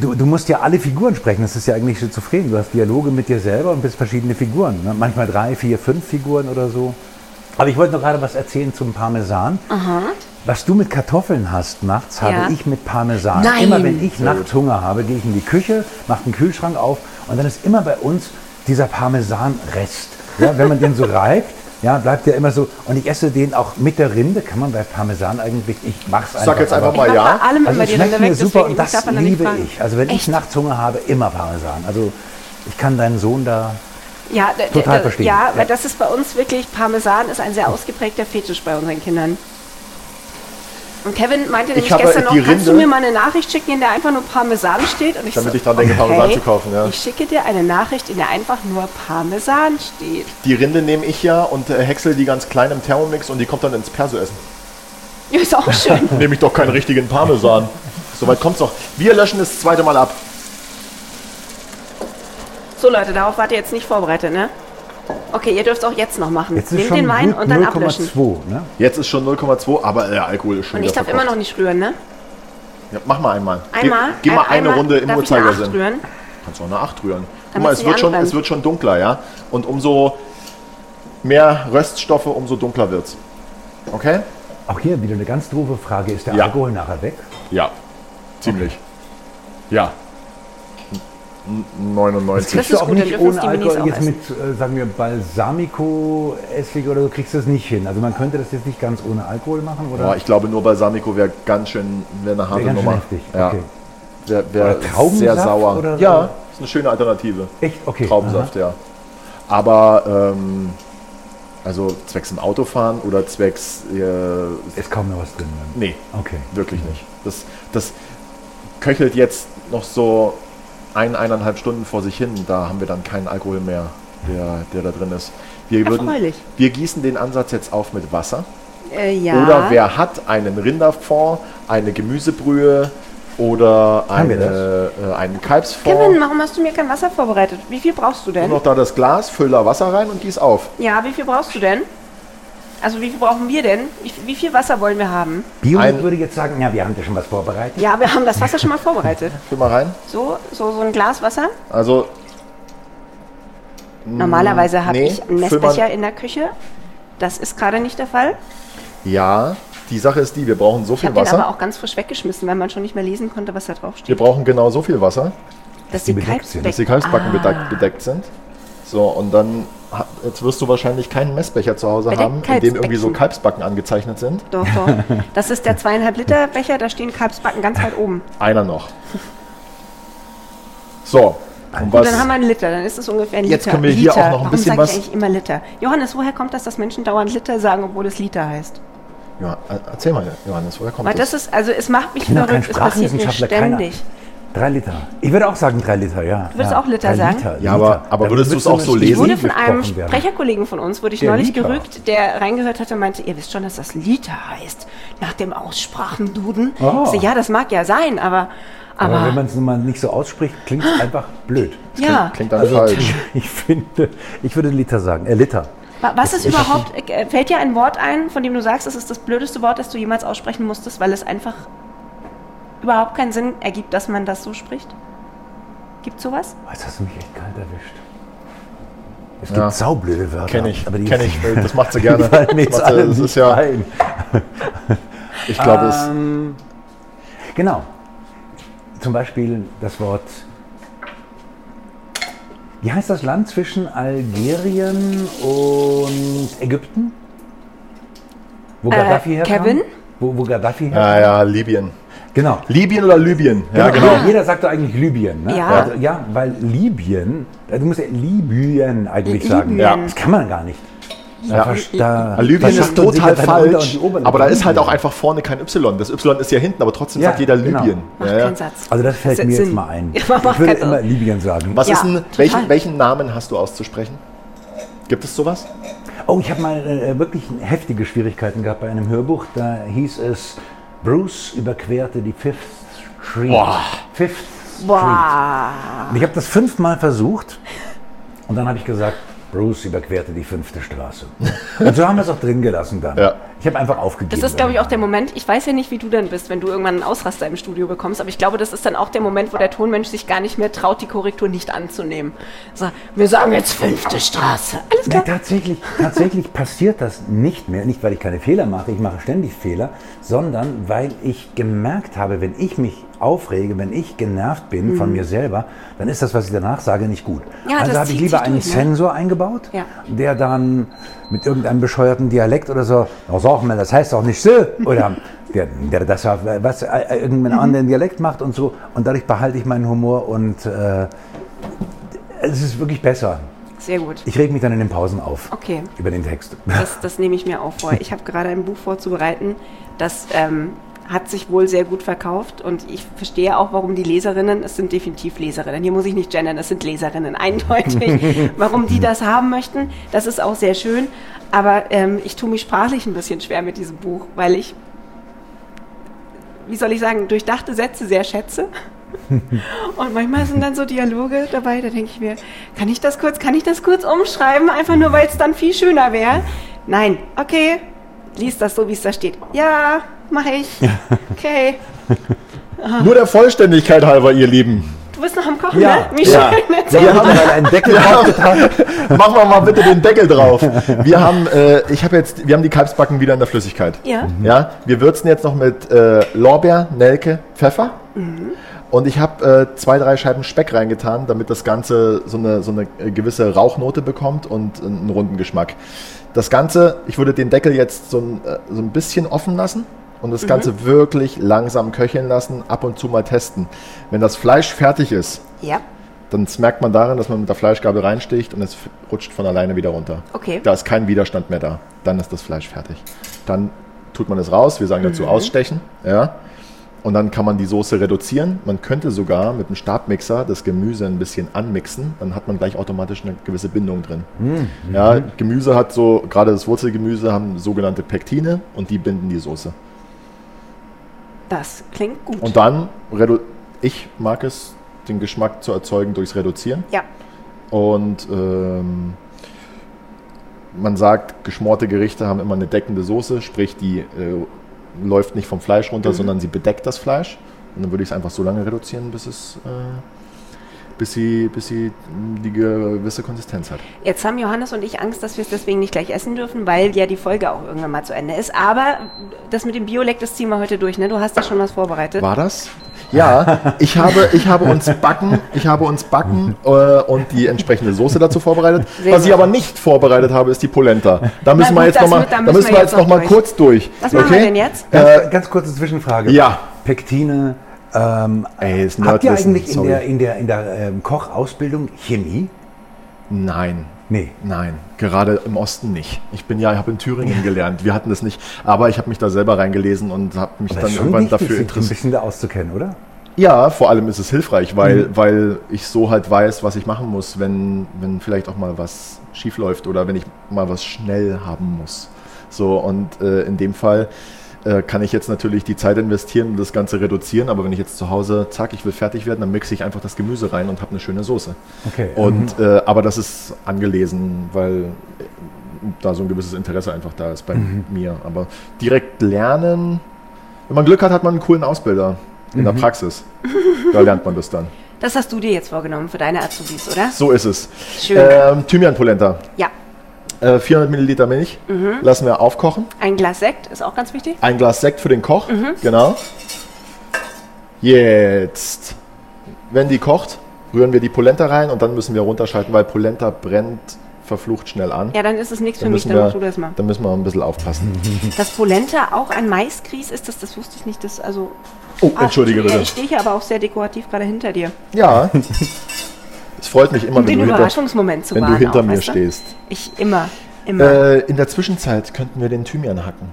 Du, du, musst ja alle Figuren sprechen, das ist ja eigentlich schizophren. Du hast Dialoge mit dir selber und bist verschiedene Figuren. Ne? Manchmal drei, vier, fünf Figuren oder so. Aber ich wollte noch gerade was erzählen zum Parmesan. Was du mit Kartoffeln hast nachts, Ja. habe ich mit Parmesan. Nein. Immer wenn ich nachts Hunger habe, gehe ich in die Küche, mache den Kühlschrank auf und dann ist immer bei uns dieser Parmesanrest. Ja, wenn man den so [LAUGHS] reibt, ja, bleibt der immer so. Und ich esse den auch mit der Rinde. Kann man bei Parmesan eigentlich, ich mach's einfach. Sag jetzt einfach aber- mal ja. bei allem Also immer die Rinde mir weg, super und das liebe fragen. ich. Also wenn Echt? ich nachts Hunger habe, immer Parmesan. Also ich kann deinen Sohn da Ja, Total verstehen. Ja, Ja. weil das ist bei uns wirklich, Parmesan ist ein sehr ausgeprägter Fetisch bei unseren Kindern. Und Kevin meinte nämlich gestern noch, kannst du mir mal eine Nachricht schicken, in der einfach nur Parmesan steht? Und ich Damit so, ich dran denke, Parmesan zu kaufen, ja. Ich schicke dir eine Nachricht, in der einfach nur Parmesan steht. Die Rinde nehme ich ja und äh, häcksel die ganz klein im Thermomix und die kommt dann ins Perso-Essen. Ja, ist auch schön. [LAUGHS] Nehme ich doch keinen richtigen Parmesan. Soweit kommt's doch. Wir löschen das zweite Mal ab. So Leute, darauf wart ihr jetzt nicht vorbereitet, ne? Okay, ihr dürft es auch jetzt noch machen. Jetzt ist Nehmt schon den Wein und dann ablöschen. 0,2. Ne? Jetzt ist schon 0,2, aber der Alkohol ist schon Und ich darf immer noch nicht rühren, ne? Ja, mach mal einmal. Einmal? Geh, geh mal ein- eine einmal Runde im Uhrzeigersinn. rühren? Kannst auch eine 8 rühren. Guck Damit mal, es wird, schon, es wird schon dunkler, ja? Und umso mehr Röststoffe, umso dunkler wird's. Okay? Auch hier wieder eine ganz doofe Frage. Ist der Ja. Alkohol nachher weg? Ja. Ziemlich. Ja. N- 99. Das Kriegst du ist auch gut, nicht ohne Alkohol jetzt mit, äh, sagen wir, Balsamico-Essig oder so, kriegst du das nicht hin. Also man könnte das jetzt nicht ganz ohne Alkohol machen, oder? Boah, ich glaube, nur Balsamico wäre ganz schön, wäre eine harte Wäre ganz Nummer. heftig. Ja. Okay. Wäre wär Oder Traubensaft sehr sauer. oder ja, ist eine schöne Alternative. Echt? Okay. Traubensaft, ja. Aber, ähm, also zwecks im Autofahren oder zwecks, äh, Aha. Ist kaum noch was drin. Dann. nee, Okay. wirklich nicht. Das, das köchelt jetzt noch so ein, eineinhalb Stunden vor sich hin. Da haben wir dann keinen Alkohol mehr, der, der da drin ist. Wir, würden, Erfreulich. wir gießen den Ansatz jetzt auf mit Wasser. Äh, ja. Oder wer hat einen Rinderfond, eine Gemüsebrühe oder eine, äh, einen Kalbsfond? Kevin, warum hast du mir kein Wasser vorbereitet? Wie viel brauchst du Nur denn? noch da das Glas, füll da Wasser rein und gieß auf. Ja, wie viel brauchst du denn? Also wie viel brauchen wir denn? Wie, wie viel Wasser wollen wir haben? Bio Ein- würde jetzt sagen, ja, wir haben ja schon was vorbereitet. Ja, wir haben das Wasser schon mal vorbereitet. [LAUGHS] Füll mal rein. So, so, so ein Glas Wasser. Also, Normalerweise habe nee, ich einen Messbecher in der Küche. Das ist gerade nicht der Fall. ja, die Sache ist die, wir brauchen so Ich viel habe den aber Wasser. auch ganz frisch weggeschmissen, weil man schon nicht mehr lesen konnte, was da drauf Wir steht. brauchen genau so viel Wasser, Dass die bedeckt sind. dass die Kalbsbacken Ah. bedeckt, sind. So, und dann, jetzt wirst du wahrscheinlich keinen Messbecher zu Hause haben, in dem irgendwie so. Kalbsbacken angezeichnet sind. Doch, doch. Das ist der zweieinhalb Liter Becher, da stehen Kalbsbacken ganz weit oben. Einer noch. So, und Und was, dann haben wir einen Liter, dann ist es ungefähr ein Liter. Jetzt können wir hier Liter. auch noch ein Warum bisschen was- Ich eigentlich immer Liter. Johannes, woher kommt das, dass Menschen dauernd Liter sagen, obwohl es Liter heißt? ja, erzähl mal, Johannes, woher kommt Weil das? das ist, also es macht mich verrückt, es passiert mir Sprachwissenschaftler, keiner. Drei Liter. Ich würde auch sagen drei Liter, ja. Du würdest ja. auch Liter Drei sagen? Ja, aber- aber würdest du es auch so lesen? Ich wurde von einem. Sprecherkollegen von uns, wurde ich Der neulich Liter. gerügt, der reingehört hatte und meinte, ihr wisst schon, dass das Liter heißt, nach dem Aussprachenduden. Oh. Ich so, ja, das mag ja sein, aber, Aber, aber, wenn man es nun mal nicht so ausspricht, klingt es einfach blöd. ja. Klingt dann Also falsch. [LAUGHS] ich finde, ich würde Liter sagen, äh, Liter. Wa- Was ist überhaupt, äh, fällt dir ein Wort ein, von dem du sagst, es ist das blödeste Wort, das du jemals aussprechen musstest, weil es einfach überhaupt keinen Sinn ergibt, dass man das so spricht? Gibt sowas? Jetzt hast du mich echt kalt erwischt. Es Ja. gibt saublöde Wörter. Kenn ich, aber die kenn ich. [LAUGHS] Das macht sie gerne. Die fallen mir Das jetzt macht alle das ist ja- ein. [LAUGHS] Ich glaube, es. Ähm, genau. Zum Beispiel das Wort. Wie heißt das Land zwischen Algerien und Ägypten? Wo Äh, Gaddafi herkam? Kevin? Wo, wo Gaddafi herkam? Ja, ja, Libyen. Genau. Libyen oder Libyen? Ja, genau. Jeder- Jeder sagt doch eigentlich Libyen. Ne? Ja. Also, ja, weil Libyen, du musst ja Libyen eigentlich sagen. Libyen. Ja. Das kann man gar nicht. Ja. Da, da, Ja, Libyen da ist total falsch, und die Oberlippe. aber da ist halt auch einfach vorne kein Y. Das Y ist ja hinten, aber trotzdem Ja, sagt jeder genau. Libyen. Macht Ja, ja. keinen Satz. Also das fällt Das mir Sinn. jetzt mal ein. [LAUGHS] Ich würde immer. Libyen sagen. Was Ja, ist denn, total. welchen, welchen Namen hast du auszusprechen? Gibt es sowas? Oh, ich habe mal äh, wirklich heftige Schwierigkeiten gehabt bei einem Hörbuch. Da hieß es, Bruce überquerte die Fifth Street. Boah. Fifth Street. Boah. Und ich habe das fünfmal versucht und dann habe ich gesagt, Bruce überquerte die fünfte Straße. Und so haben wir es auch drin gelassen dann. Ja. Ich habe einfach aufgegeben. Das ist, glaube ich, auch der Moment, ich weiß ja nicht, wie du dann bist, wenn du irgendwann einen Ausraster im Studio bekommst, aber ich glaube, das ist dann auch der Moment, wo der Tonmensch sich gar nicht mehr traut, die Korrektur nicht anzunehmen. So, wir sagen jetzt fünfte Straße. Alles klar. tatsächlich, tatsächlich [LAUGHS] passiert das nicht mehr. Nicht, weil ich keine Fehler mache, ich mache ständig Fehler, sondern weil ich gemerkt habe, wenn ich mich aufrege, wenn ich genervt bin von mir selber, dann ist das, was ich danach sage, nicht gut. Mhm. Ja, also habe ich lieber einen durch, ne? Sensor eingebaut, Ja. der dann mit irgendeinem bescheuerten Dialekt oder so, "Na, sag mal, das heißt auch nicht so, oder der, der das auf, was, äh, irgendeinen Mhm. anderen Dialekt macht und so. Und dadurch behalte ich meinen Humor und äh, es ist wirklich besser. Sehr gut. Ich reg mich dann in den Pausen auf. Okay. Über den Text. Das, das nehme ich mir auch vor. Ich habe gerade ein Buch vorzubereiten, das ähm, hat sich wohl sehr gut verkauft und ich verstehe auch, warum die Leserinnen, es sind definitiv Leserinnen, hier muss ich nicht gendern, es sind Leserinnen, eindeutig, [LAUGHS] warum die das haben möchten. Das ist auch sehr schön, aber ähm, ich tue mich sprachlich ein bisschen schwer mit diesem Buch, weil ich, wie soll ich sagen, durchdachte Sätze sehr schätze. [LAUGHS] Und manchmal sind dann so Dialoge dabei, da denke ich mir, kann ich das kurz, kann ich das kurz umschreiben, einfach nur, weil es dann viel schöner wäre? Nein, okay, lies das so, wie es da steht. Ja, mache ich. Okay. [LAUGHS] Nur der Vollständigkeit halber, ihr Lieben. Du bist noch am Kochen, Ja, ne? Wie ja. schön. Erzähl Wir haben einen Deckel draufgetan. [LAUGHS] Machen wir mal bitte den Deckel drauf. Wir haben, äh, ich habe jetzt, wir haben die Kalbsbacken wieder in der Flüssigkeit. Ja. Ja, wir würzen jetzt noch mit äh, Lorbeer, Nelke, Pfeffer. Und ich habe äh, zwei, drei Scheiben Speck reingetan, damit das Ganze so eine, so eine äh, gewisse Rauchnote bekommt und einen runden Geschmack. Das Ganze, ich würde den Deckel jetzt so ein, äh, so ein bisschen offen lassen und das Ganze wirklich langsam köcheln lassen, ab und zu mal testen. Wenn das Fleisch fertig ist, Ja, dann merkt man daran, dass man mit der Fleischgabel reinsticht und es rutscht von alleine wieder runter. Okay. Da ist kein Widerstand mehr da. Dann ist das Fleisch fertig. Dann tut man es raus, wir sagen dazu Mhm. ausstechen. Ja. Und dann kann man die Soße reduzieren. Man könnte sogar mit einem Stabmixer das Gemüse ein bisschen anmixen. Dann hat man gleich automatisch eine gewisse Bindung drin. Mhm. Ja, Gemüse hat so, gerade das Wurzelgemüse haben sogenannte Pektine und die binden die Soße. Das klingt gut. Und dann, ich mag es, den Geschmack zu erzeugen durchs Reduzieren. ja, Und ähm, man sagt, geschmorte Gerichte haben immer eine deckende Soße, sprich die äh, läuft nicht vom Fleisch runter, sondern sie bedeckt das Fleisch. Und dann würde ich es einfach so lange reduzieren, bis es äh, bis sie, bis sie die gewisse Konsistenz hat. jetzt haben Johannes und ich Angst, dass wir es deswegen nicht gleich essen dürfen, weil ja die Folge auch irgendwann mal zu Ende ist. Aber das mit dem Biolek, das ziehen wir heute durch, ne? Du hast da schon was vorbereitet. War das? Ja, ich habe, ich habe uns Backen, ich habe uns Backen äh, und die entsprechende Soße dazu vorbereitet. Sehr Was ich gut. aber nicht vorbereitet habe, ist die Polenta. Da müssen Na wir gut, jetzt nochmal, da da müssen müssen wir wir jetzt jetzt noch noch mal durch. kurz durch. Was machen wir denn jetzt? Ganz, ganz kurze Zwischenfrage. Ja. Pektine. Ähm, habt ihr eigentlich in der, in der, in der ähm, Kochausbildung Chemie? Nein. Nee. Nein, gerade im Osten nicht. Ich bin ja, ich habe in Thüringen [LAUGHS] gelernt. Wir hatten das nicht, aber ich habe mich da selber reingelesen und habe mich dann irgendwann wichtig, dafür sich ein interessiert. bisschen da auszukennen, oder? Ja, vor allem ist es hilfreich, weil, weil ich so halt weiß, was ich machen muss, wenn, wenn vielleicht auch mal was schief läuft oder wenn ich mal was schnell haben muss. So, und äh, in dem Fall äh, kann ich jetzt natürlich die Zeit investieren und das Ganze reduzieren, aber wenn ich jetzt zu Hause, zack, ich will fertig werden, dann mixe ich einfach das Gemüse rein und habe eine schöne Soße. Okay. Und, äh, aber das ist angelesen, weil äh, da so ein gewisses Interesse einfach da ist bei mir. Aber direkt lernen, wenn man Glück hat, hat man einen coolen Ausbilder in der Praxis. Da lernt man das dann. Das hast du dir jetzt vorgenommen für deine Azubis, oder? So ist es. Schön. Ähm, Thymian-Polenta. Ja. Äh, 400 Milliliter Milch lassen wir aufkochen. Ein Glas Sekt ist auch ganz wichtig. Ein Glas Sekt für den Koch. Genau. Jetzt, wenn die kocht, rühren wir die Polenta rein und dann müssen wir runterschalten, weil Polenta brennt verflucht schnell an. Ja, dann ist es nichts für mich, dann machst du wir, das mal. dann müssen wir ein bisschen aufpassen. [LAUGHS] Das Polenta auch ein Maisgrieß ist das, das wusste ich nicht. Das, also, Oh, Ah, entschuldige ja, bitte. Ich stehe hier aber auch sehr dekorativ gerade hinter dir. Ja. [LAUGHS] Es freut mich immer, Um wenn den du hinter, Überraschungsmoment zu wenn du hinter auch, mir weißt du? stehst. Ich immer, immer. Äh, in der Zwischenzeit könnten wir den Thymian hacken.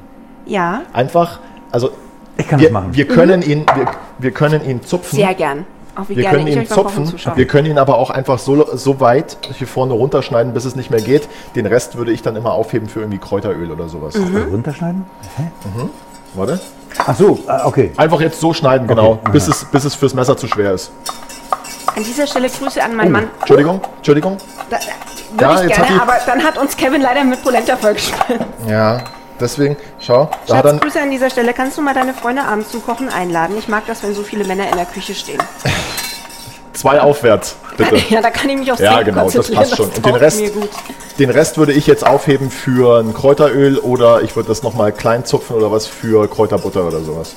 ja, Einfach, also Ich kann wir, das machen. wir können ihn, wir, wir können ihn zupfen. sehr gern. Auch wie Wir gerne können ich ihn zupfen, wir können ihn aber auch einfach so, so weit hier vorne runterschneiden, bis es nicht mehr geht. Den Rest würde ich dann immer aufheben für irgendwie Kräuteröl oder sowas. Mhm. Runterschneiden? Warte. Ach so, ah, okay. Einfach jetzt so schneiden, genau, Okay, bis, es, bis es fürs Messer zu schwer ist. An dieser Stelle Grüße an Oh. meinen Mann. Entschuldigung, Entschuldigung. Da, da, Ja, ich jetzt gerne, aber dann hat uns Kevin leider mit Polenta vollgespielt. Ja, deswegen, schau, da hat Schatz, Grüße an dieser Stelle. Kannst du mal deine Freunde abends zum Kochen einladen? Ich mag das, wenn so viele Männer in der Küche stehen. [LAUGHS] zwei aufwärts, bitte. [LAUGHS] Ja, da kann ich mich aufs Ja, Trinken genau, das passt schon. Und den Rest, den Rest würde ich jetzt aufheben für ein Kräuteröl oder ich würde das nochmal klein zupfen oder was für Kräuterbutter oder sowas.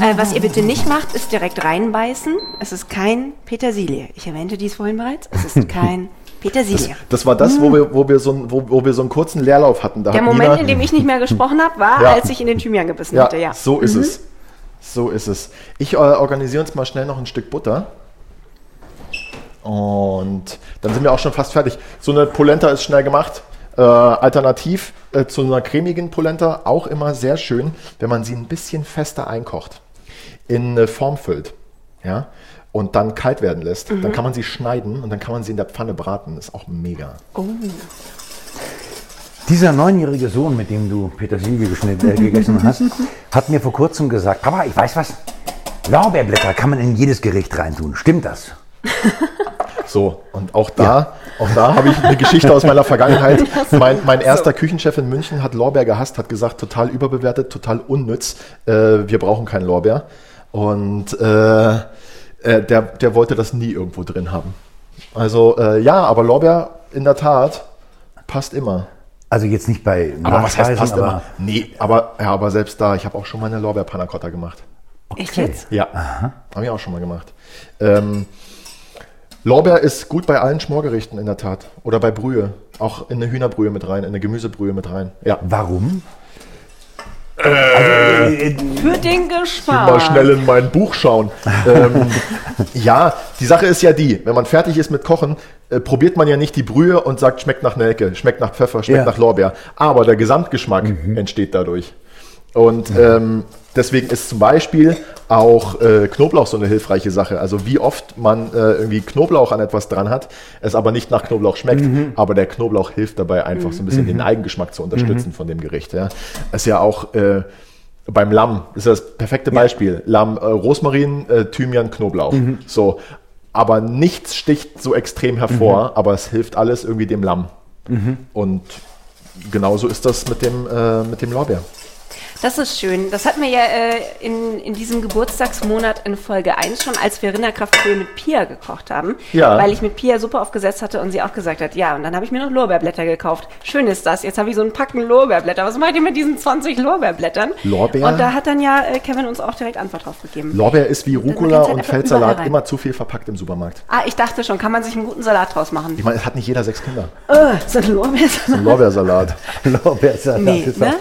Äh, was ihr bitte nicht macht, ist direkt reinbeißen. Es ist kein Petersilie. Ich erwähnte dies vorhin bereits. Es ist [LAUGHS] kein Petersilie. Das war das, wo wir, wo wir, so, einen- wo, wo wir so einen kurzen Leerlauf hatten. Da Der hat Moment, Nina, in dem ich nicht mehr gesprochen habe, war, [LAUGHS] Ja. als ich in den Thymian gebissen ja, hatte. Ja. so ist es. So ist es. Ich äh, organisiere uns mal schnell noch ein Stück Butter. Und dann sind wir auch schon fast fertig. So eine Polenta ist schnell gemacht. Äh, alternativ äh, zu einer cremigen Polenta auch immer sehr schön, wenn man sie ein bisschen fester einkocht, in eine Form füllt, ja, und dann kalt werden lässt. Dann kann man sie schneiden und dann kann man sie in der Pfanne braten. ist auch mega. Dieser neunjährige Sohn, mit dem du Petersilie geschnitten, äh, gegessen hast, [LAUGHS] hat mir vor kurzem gesagt, Papa, ich weiß was, Lorbeerblätter kann man in jedes Gericht reintun. Stimmt das? [LAUGHS] So, und auch da, auch da habe ich eine Geschichte aus meiner Vergangenheit. [LAUGHS] Mein, mein erster Küchenchef in München hat Lorbeer gehasst, hat gesagt, total überbewertet, total unnütz. Äh, wir brauchen keinen Lorbeer. Und äh, äh, der, der wollte das nie irgendwo drin haben. Also äh, ja, aber Lorbeer in der Tat passt immer. Also jetzt nicht bei Aber was heißt passt aber immer? Nee, aber, ja, aber selbst da, ich habe auch schon mal eine Lorbeer-Panna Cotta gemacht. Echt jetzt? Ja, habe ich auch schon mal gemacht. Ähm, Lorbeer ist gut bei allen Schmorgerichten in der Tat. Oder bei Brühe. Auch in eine Hühnerbrühe mit rein, in eine Gemüsebrühe mit rein. Ja. Warum? Für den Geschmack. Mal schnell in mein Buch schauen. [LAUGHS] ähm, ja, die Sache ist ja die, wenn man fertig ist mit Kochen, äh, probiert man ja nicht die Brühe und sagt, schmeckt nach Nelke, schmeckt nach Pfeffer, schmeckt Ja. nach Lorbeer. Aber der Gesamtgeschmack entsteht dadurch. Und ähm, deswegen ist zum Beispiel auch äh, Knoblauch so eine hilfreiche Sache. Also wie oft man äh, irgendwie Knoblauch an etwas dran hat, es aber nicht nach Knoblauch schmeckt, aber der Knoblauch hilft dabei einfach so ein bisschen den Eigengeschmack zu unterstützen von dem Gericht. Ja. Ist ja auch äh, beim Lamm ist das perfekte Beispiel. Lamm, äh, Rosmarin, äh, Thymian, Knoblauch. So, aber nichts sticht so extrem hervor, aber es hilft alles irgendwie dem Lamm. Und genauso ist das mit dem, äh, mit dem Lorbeer. Das ist schön. Das hatten wir ja äh, in, in diesem Geburtstagsmonat in Folge 1 schon, als wir Rinderkraftbrühe mit Pia gekocht haben. Ja. Weil ich mit Pia Suppe aufgesetzt hatte und sie auch gesagt hat, ja, und dann habe ich mir noch Lorbeerblätter gekauft. Schön ist das. Jetzt habe ich so einen Packen Lorbeerblätter. Was macht ihr mit diesen 20 Lorbeerblättern? Lorbeer? Und da hat dann ja äh, Kevin uns auch direkt Antwort drauf gegeben. Lorbeer ist wie Rucola halt und Feldsalat immer zu viel verpackt im Supermarkt. ah, ich dachte schon, kann man sich einen guten Salat draus machen. Ich meine, es hat nicht jeder sechs Kinder. Äh, so ein Lorbeersalat. Ein Lorbeersalat [LAUGHS] Lorbeersalat Nee, ist ne?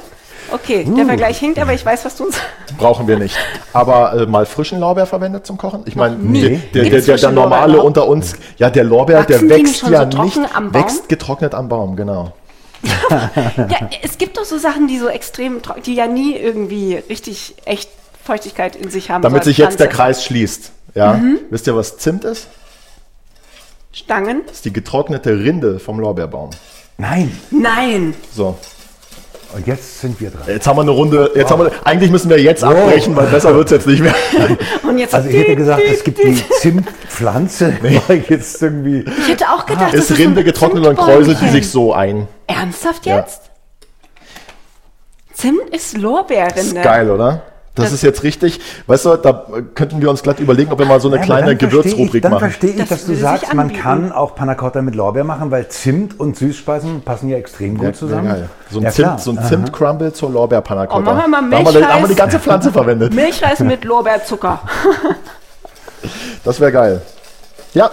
Okay, der Vergleich hinkt, aber ich weiß, was du uns brauchen wir nicht. Aber äh, mal frischen Lorbeer verwendet zum Kochen? Ich meine, nie. der, der, der, der, der Lorbeer normale überhaupt? unter uns, ja, der Lorbeer, der Wachsen nicht wächst ja so trocken nicht, am Baum? wächst getrocknet am Baum, genau. [LAUGHS] Ja, es gibt doch so Sachen, die so extrem, tro- die ja nie irgendwie richtig echt Feuchtigkeit in sich haben Damit sich jetzt der Pflanze. Kreis schließt. Ja. Wisst ihr, was Zimt ist? Stangen? Das ist die getrocknete Rinde vom Lorbeerbaum. Nein. Nein. So. Und jetzt sind wir dran. Jetzt haben wir eine Runde. Jetzt haben wir, eigentlich müssen wir jetzt abbrechen, weil besser wird es jetzt nicht mehr. [LAUGHS] Und jetzt Also ich hätte gesagt, es gibt die Zimtpflanze. [LAUGHS] [LAUGHS] Ich jetzt irgendwie. Ich hätte auch gedacht, das Ist ist Rinde getrocknet und kräuselt die sich so ein. Ernsthaft Ja. jetzt? Zimt ist Lorbeerrinde. Ist geil, oder? Das, Das- ist jetzt richtig. Weißt du, da könnten wir uns glatt überlegen, ob wir mal so eine Ja, kleine Gewürzrubrik ich, Dann machen. verstehe ich, Das dass du sagst, man kann auch Panna Cotta mit Lorbeer machen, weil Zimt und Süßspeisen passen ja extrem gut Ja, zusammen. ja, geil. So ein Ja, Zimt, so ein. Zimt-Crumble zur Lorbeerpanna Oh, machen wir mal da, haben wir, da haben wir die ganze Pflanze verwendet. [LAUGHS] Milchreis mit Lorbeerzucker. Das wäre geil. Ja.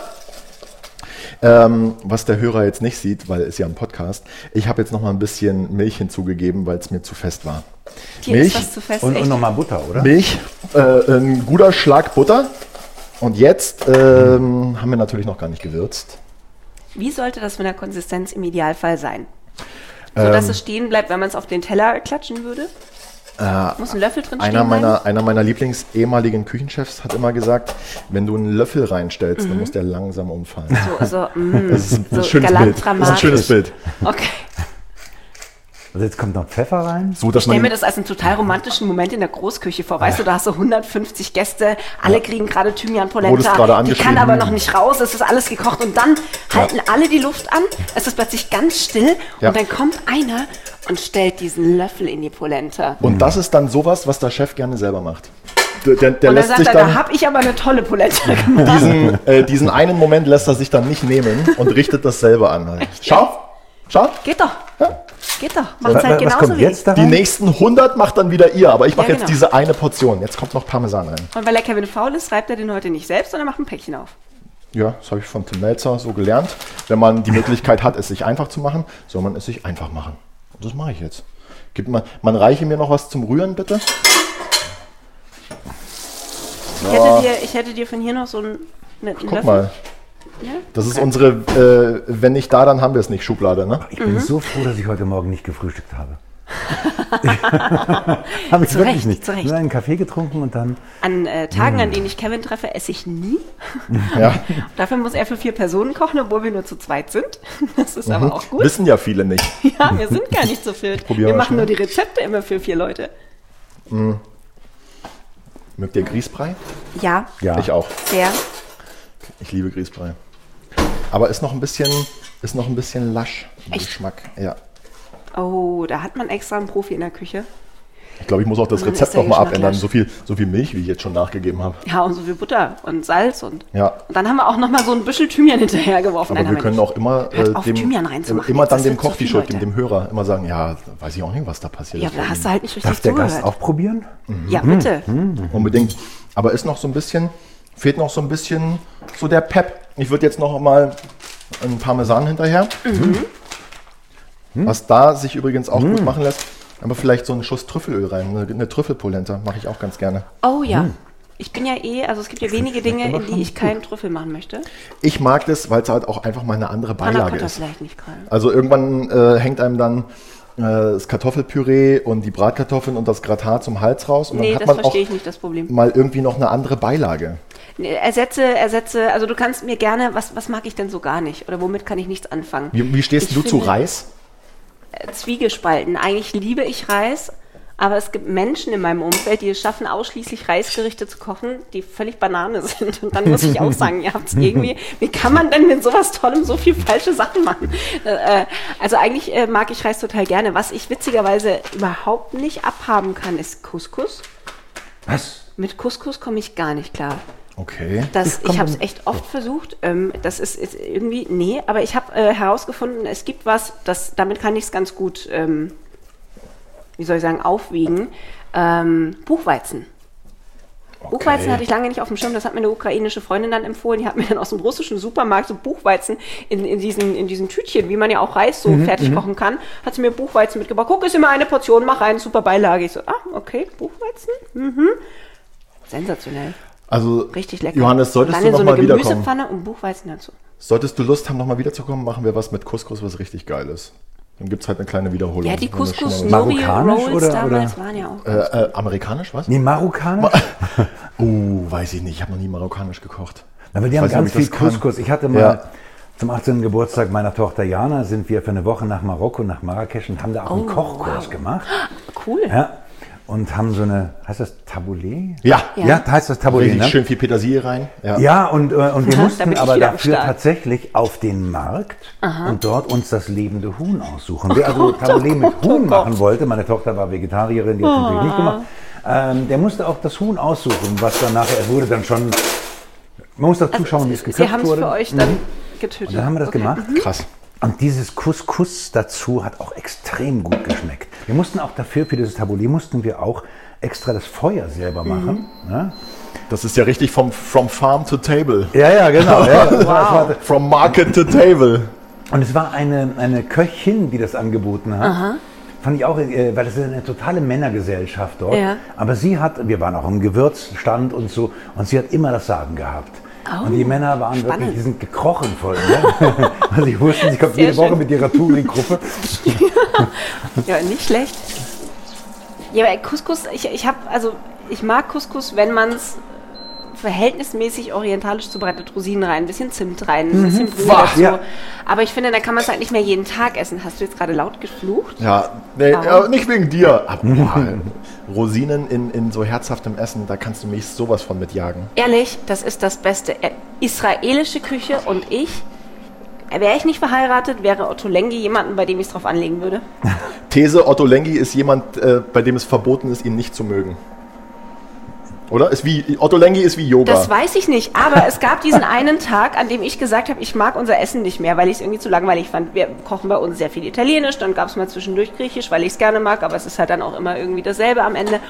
Ähm, was der Hörer jetzt nicht sieht, weil es ja ein Podcast, ich habe jetzt noch mal ein bisschen Milch hinzugegeben, weil es mir zu fest war. Hier Milch ist was zu fest. Und, und nochmal Butter, oder? Milch, äh, ein guter Schlag Butter. Und jetzt ähm, haben wir natürlich noch gar nicht gewürzt. Wie sollte das mit der Konsistenz im Idealfall sein? So dass Ähm. es stehen bleibt, wenn man es auf den Teller klatschen würde? Muss ein Löffel drin Einer meiner, einer meiner Lieblings-ehemaligen Küchenchefs hat immer gesagt, wenn du einen Löffel reinstellst, dann muss der langsam umfallen. So, so, [LAUGHS] mm, Das ist ein, so schönes galant Bild. Das ist ein schönes Bild. Okay. Also jetzt kommt noch Pfeffer rein. So, Ich dass stelle man mir das als einen total romantischen Moment in der Großküche vor. Weißt du, da hast du 150 Gäste, alle kriegen gerade Wurdest Thymian-Polenta, gerade die kann aber noch nicht raus, es ist alles gekocht und dann halten alle die Luft an, es ist plötzlich ganz still Ja. und dann kommt einer und stellt diesen Löffel in die Polenta. Und das ist dann sowas, was der Chef gerne selber macht. Der, der, dann lässt sagt sich er, da dann habe ich aber eine tolle Polenta [LAUGHS] gemacht. diesen, äh, diesen einen Moment lässt er sich dann nicht nehmen und richtet das selber an. Schau, schau. Geht doch. Geht doch. Macht halt genauso kommt wie jetzt da Die nächsten 100 macht dann wieder ihr, aber ich mache Ja, jetzt genau. diese eine Portion. Jetzt kommt noch Parmesan rein. Und weil der Kevin faul ist, reibt er den heute nicht selbst, sondern macht ein Päckchen auf. Ja, das habe ich von Tim Melzer so gelernt. Wenn man die Möglichkeit hat, es sich einfach zu machen, soll man es sich einfach machen. Und das mache ich jetzt. Gib mal, man reiche mir noch was zum Rühren, bitte. Ich hätte, dir, ich hätte dir von hier noch so einen, einen Guck Löffel. mal. Ja? Das ist unsere, äh, wenn nicht da, dann haben wir es nicht, Schublade, ne? Ich Mhm. bin so froh, dass ich heute Morgen nicht gefrühstückt habe. [LAUGHS] [LAUGHS] habe ich Zu wirklich Recht, nicht. zu Recht. Nur einen Kaffee getrunken und dann. An äh, Mm. Tagen, an denen ich Kevin treffe, esse ich nie. [LAUGHS] Ja. Dafür muss er für vier Personen kochen, obwohl wir nur zu zweit sind. Das ist aber auch gut. Wissen ja viele nicht. Ja, wir sind gar nicht so viel. Wir mal machen schnell. nur die Rezepte immer für vier Leute. Mögt ihr Grießbrei? Ja, Ja. Ich auch. sehr. Ich liebe Grießbrei. Aber ist noch ein bisschen, ist noch ein bisschen lasch im Echt? Geschmack. Ja. Oh, da hat man extra einen Profi in der Küche. Ich glaube, ich muss auch das Rezept ist der noch mal Geschmack abändern. So viel, so viel Milch, wie ich jetzt schon nachgegeben habe. Ja, und so viel Butter und Salz und. Ja. Und dann haben wir auch noch mal so ein bisschen Thymian hinterhergeworfen. Aber Nein, wir können auch immer äh, auf, dem, Thymian reinzumachen immer jetzt, dann dem Koch die Schuld geben, Leute. dem Hörer immer sagen, ja, weiß ich auch nicht, was da passiert Ja, ist. aber da hast du halt nicht richtig Darf der zugehört. Gast auch probieren? Ja, bitte. Unbedingt. Aber ist noch so ein bisschen, fehlt noch so ein bisschen so der Pep. Ich würde jetzt noch mal einen Parmesan hinterher. Was da sich übrigens auch gut machen lässt. Aber vielleicht so einen Schuss Trüffelöl rein, eine, eine Trüffelpolenta mache ich auch ganz gerne. Oh ja. Ich bin ja eh, also es gibt ja wenige Dinge, in die ich keinen Trüffel machen möchte. Ich mag das, weil es halt auch einfach mal eine andere Beilage ist. vielleicht nicht gerade. Also irgendwann äh, hängt einem dann das Kartoffelpüree und die Bratkartoffeln und das Gratin zum Hals raus. Und Nee, dann hat das man auch verstehe ich nicht, das Problem. mal irgendwie noch eine andere Beilage. Nee, Ersetze, ersetze, also du kannst mir gerne, was, was mag ich denn so gar nicht? Oder womit kann ich nichts anfangen? Wie, wie stehst Ich du zu Reis? Äh, Zwiegespalten. Eigentlich liebe ich Reis, aber es gibt Menschen in meinem Umfeld, die es schaffen, ausschließlich Reisgerichte zu kochen, die völlig Banane [LAUGHS] sind. Und dann muss ich auch [LAUGHS] sagen, ihr habt irgendwie, wie kann man denn mit sowas Tollem so viel falsche Sachen machen? Äh, äh, also eigentlich äh, mag ich Reis total gerne. Was ich witzigerweise überhaupt nicht abhaben kann, ist Couscous. Was? Mit Couscous komme ich gar nicht klar. Okay. Das, ich habe es echt oft versucht. Ähm, das ist, ist irgendwie, nee, aber ich habe äh, herausgefunden, es gibt was, das, damit kann ich es ganz gut, ähm, wie soll ich sagen, aufwiegen. Ähm, Buchweizen. Buchweizen hatte ich lange nicht auf dem Schirm, das hat mir eine ukrainische Freundin dann empfohlen. Die hat mir dann aus dem russischen Supermarkt so Buchweizen in, in, diesen, in diesen Tütchen, wie man ja auch Reis so fertig kochen kann, hat sie mir Buchweizen mitgebracht. Guck, ist immer eine Portion, mach rein, super Beilage. Ich so, ah, okay, Buchweizen? Mhm. Sensationell. Also, Richtig lecker. Johannes, solltest du noch so mal eine wiederkommen? Gemüsepfanne und Buchweizen dazu. Solltest du Lust haben, noch mal wiederzukommen, machen wir was mit Couscous, was richtig geil ist. Dann gibt es halt eine kleine Wiederholung. Ja, die Couscous Nori Marokkanisch Rolls oder- damals oder? waren ja auch. Äh, äh, amerikanisch, was? Nee, Marokkanisch? Uh, [LAUGHS] weiß ich nicht. Ich habe noch nie marokkanisch gekocht. Aber die Ich haben nicht, ganz viel. Couscous. Ich hatte mal Ja. zum 18. Geburtstag meiner Tochter Jana, sind wir für eine Woche nach Marokko, nach Marrakesch und haben da auch einen Oh, Kochkurs wow. gemacht. Cool. Ja. Und haben so eine, heißt das Tabouleh? Ja, Ja, heißt das Tabouleh, richtig ne? schön viel Petersilie rein. Ja. Ja, und, äh, und wir mussten aber dafür tatsächlich auf den Markt und dort uns das lebende Huhn aussuchen. Wer also Gott, oh mit Gott, oh Huhn machen wollte, meine Tochter war Vegetarierin, die hat es natürlich nicht gemacht, ähm, der musste auch das Huhn aussuchen, was dann nachher, es wurde dann schon, man muss dazu schauen, wie es Sie geköpft haben es wurde. für euch dann getötet. Und dann haben wir das Okay. gemacht. Krass. Und dieses Couscous dazu hat auch extrem gut geschmeckt. Wir mussten auch dafür, für dieses Tabouleh, mussten wir auch extra das Feuer selber machen. Ne? Das ist ja richtig vom From Farm to Table. Ja, ja, genau. Ja, [LAUGHS] war, war, From Market to Table. Und es war eine, eine Köchin, die das angeboten hat. Fand ich auch, äh, weil das ist eine totale Männergesellschaft dort. Ja. Aber sie hat, wir waren auch im Gewürzstand und so, und sie hat immer das Sagen gehabt. Oh, und die Männer waren wirklich, spannend. die sind gekrochen voll. Ne? Weil sie wussten, sie kommt Sehr jede Woche schön. mit ihrer Touri-Gruppe. [LAUGHS] Ja, nicht schlecht. Ja, aber Couscous, ich, ich habe, also ich mag Couscous, wenn man es verhältnismäßig orientalisch zubereitet, Rosinen rein, ein bisschen Zimt rein, ein bisschen Brühe Wah, dazu. ja. Aber ich finde, da kann man es halt nicht mehr jeden Tag essen. Hast du jetzt gerade laut geflucht? Ja, nee, ja, nicht wegen dir. Rosinen in, in so herzhaftem Essen, da kannst du mich sowas von mitjagen. Ehrlich, das ist das Beste. Äh, Israelische Küche und ich, wäre ich nicht verheiratet, wäre Otto Lengi jemanden, bei dem ich es drauf anlegen würde. [LAUGHS] These, Otto Lengi ist jemand, äh, bei dem es verboten ist, ihn nicht zu mögen. Oder? Ist wie, Otto Lengi ist wie Yoga. Das weiß ich nicht, aber es gab diesen einen Tag, an dem ich gesagt habe, ich mag unser Essen nicht mehr, weil ich es irgendwie zu langweilig fand. Wir kochen bei uns sehr viel Italienisch, dann gab es mal zwischendurch Griechisch, weil ich es gerne mag, aber es ist halt dann auch immer irgendwie dasselbe am Ende.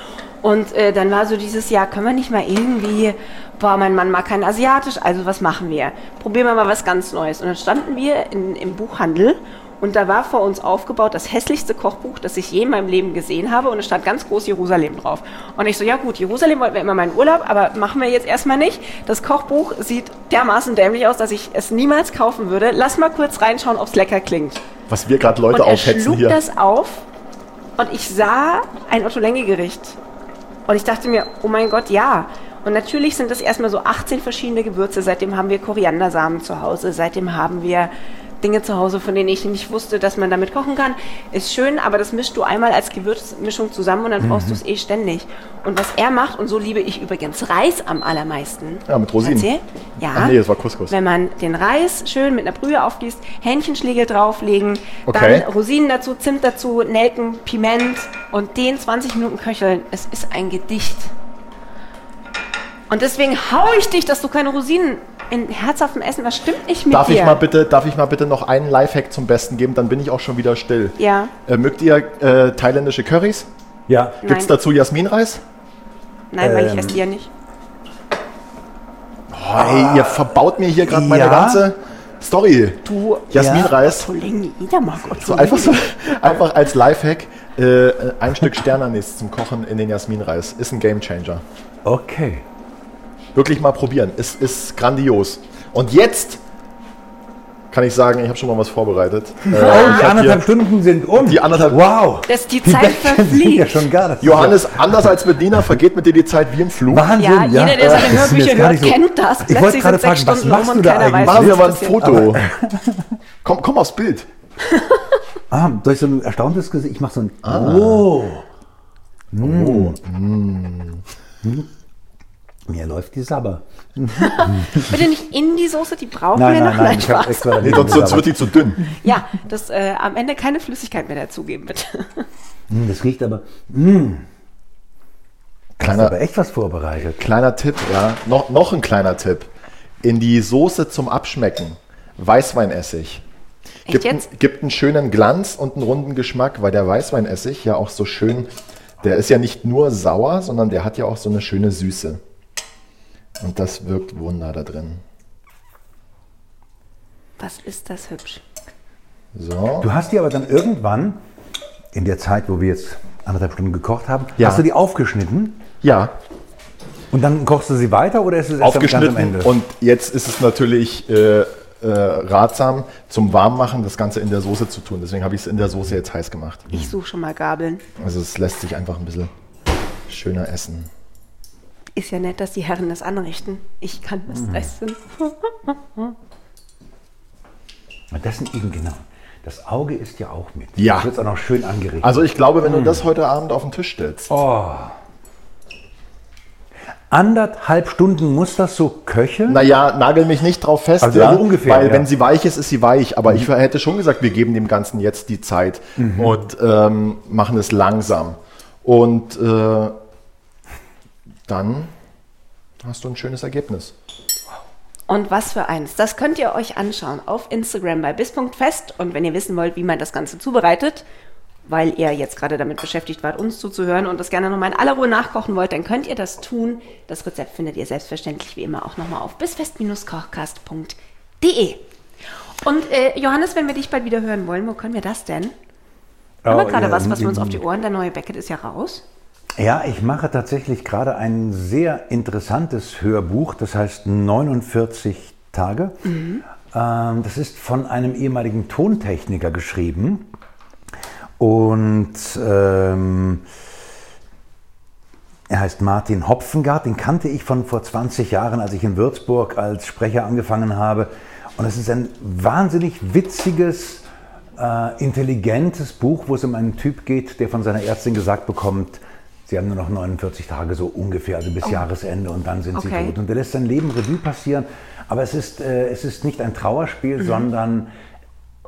Und äh, dann war so dieses Jahr, können wir nicht mal irgendwie, boah, mein Mann mag kein Asiatisch, also was machen wir? Probieren wir mal was ganz Neues. Und dann standen wir in, im Buchhandel und da war vor uns aufgebaut das hässlichste Kochbuch, das ich je in meinem Leben gesehen habe. Und es stand ganz groß Jerusalem drauf. Und ich so, ja gut, Jerusalem wollten wir immer meinen Urlaub, aber machen wir jetzt erstmal nicht. Das Kochbuch sieht dermaßen dämlich aus, dass ich es niemals kaufen würde. Lass mal kurz reinschauen, ob es lecker klingt. Was wir gerade Leute und er aufhetzen schlug hier. das auf und ich sah ein Otto-Lenge-Gericht. Und ich dachte mir, oh mein Gott, ja. Und natürlich sind das erstmal so 18 verschiedene Gewürze. Seitdem haben wir Koriandersamen zu Hause. Seitdem haben wir Dinge zu Hause, von denen ich nicht wusste, dass man damit kochen kann. Ist schön, aber das mischst du einmal als Gewürzmischung zusammen und dann brauchst du es eh ständig. Und was er macht, und so liebe ich übrigens Reis am allermeisten. Ja, mit Rosinen. Erzähl? Ja. Ach nee, das war Couscous. Wenn man den Reis schön mit einer Brühe aufgießt, Hähnchenschläge drauflegen, Okay. dann Rosinen dazu, Zimt dazu, Nelken, Piment und den 20 Minuten köcheln. Es ist ein Gedicht. Und deswegen hau ich dich, dass du keine Rosinen in herzhaftem Essen, was stimmt nicht mit Darf dir? ich, mal bitte, darf ich mal bitte noch einen Lifehack zum Besten geben? Dann bin ich auch schon wieder still. Ja, Äh, mögt ihr äh, thailändische Currys? Ja, Gibt es dazu Jasminreis? nein, weil ich Ähm, esse die ja nicht. Oh, ey, ihr verbaut mir hier gerade meine Ja. ganze Story. Du, Jasminreis. Mag So einfach, so, [LAUGHS] einfach als Lifehack äh, ein Stück Sternanis zum Kochen in den Jasminreis. Ist ein Gamechanger. okay. Wirklich mal probieren. Ist, ist grandios. Und jetzt kann ich sagen, ich habe schon mal was vorbereitet. [LAUGHS] Äh, Oh, ich die anderthalb Stunden sind um. Die anderthalb- Wow. Das, die Die Zeit sind ja verfliegt. schon gar das Johannes, anders als mit Nina, vergeht mit dir die Zeit wie im Flug. Wahnsinn, Ja, jeder, der seine Hörbücher hört, nicht so- kennt das. Ich wollte gerade fragen, was machst du da eigentlich? Machen wir mal ein. Foto. [LAUGHS] komm, komm aufs Bild. [LAUGHS] Ah, durch so ein erstauntes Gesicht. Ich mache so ein. Oh. Oh. Hm. Mir läuft die Sabber. [LAUGHS] Bitte nicht in die Soße, die brauchen Nein, wir nein, noch. nein. Ich habe Spaß. extra Nee, sonst, sonst wird die zu dünn. [LAUGHS] Ja, das äh, am Ende keine Flüssigkeit mehr dazugeben, bitte. Hm, Das riecht aber. Hm. Hast Kleiner, aber echt was vorbereitet. kleiner Tipp, ja. Noch, noch ein kleiner Tipp. In die Soße zum Abschmecken. Weißweinessig. Echt Gibt, jetzt? Einen, gibt einen schönen Glanz und einen runden Geschmack, weil der Weißweinessig ja auch so schön, der ist ja nicht nur sauer, sondern der hat ja auch so eine schöne Süße. Und das wirkt Wunder da drin. Was ist das hübsch? So. Du hast die aber dann irgendwann, in der Zeit, wo wir jetzt anderthalb Stunden gekocht haben, Ja. hast du die aufgeschnitten Ja, und dann kochst du sie weiter oder ist es erst am- ganz am aufgeschnitten Ende? und jetzt ist es natürlich äh, äh, ratsam, zum Warmmachen das Ganze in der Soße zu tun. Deswegen habe ich es in der Soße jetzt heiß gemacht. Ich suche schon mal Gabeln. Also es lässt sich einfach ein bisschen schöner essen. Ist ja nett, dass die Herren das anrichten. Ich kann das Mhm. essen. Und [LAUGHS] Das sind eben genau. Das Auge ist ja auch mit. Ja. Das wird auch noch schön angerichtet. Also ich glaube, wenn du das heute Abend auf den Tisch stellst, Anderthalb Stunden muss das so köcheln? naja, nagel mich nicht drauf fest, Also ja, so ungefähr, weil ja. wenn sie weich ist, ist sie weich. Aber ich hätte schon gesagt, wir geben dem Ganzen jetzt die Zeit und ähm, machen es langsam. Und äh, dann hast du ein schönes Ergebnis. Und was für eins. Das könnt ihr euch anschauen auf Instagram bei bis.fest. Und wenn ihr wissen wollt, wie man das Ganze zubereitet, weil ihr jetzt gerade damit beschäftigt wart, uns zuzuhören und das gerne nochmal in aller Ruhe nachkochen wollt, dann könnt ihr das tun. Das Rezept findet ihr selbstverständlich wie immer auch nochmal auf bisfest-kochcast.de. Und äh, Johannes, wenn wir dich bald wieder hören wollen, wo können wir das denn? Haben wir Oh, gerade ja, was, was wir uns auf die Ohren, der neue Beckett ist ja raus. Ja, ich mache tatsächlich gerade ein sehr interessantes Hörbuch, das heißt 49 Tage. Ähm, das ist von einem ehemaligen Tontechniker geschrieben. Und ähm, er heißt Martin Hopfengart, den kannte ich von vor 20 Jahren, als ich in Würzburg als Sprecher angefangen habe. Und es ist ein wahnsinnig witziges, äh, intelligentes Buch, wo es um einen Typ geht, der von seiner Ärztin gesagt bekommt, sie haben nur noch 49 Tage so ungefähr, also bis Jahresende und dann sind sie Okay. tot. Und er lässt sein Leben Revue passieren. Aber es ist, äh, es ist nicht ein Trauerspiel, sondern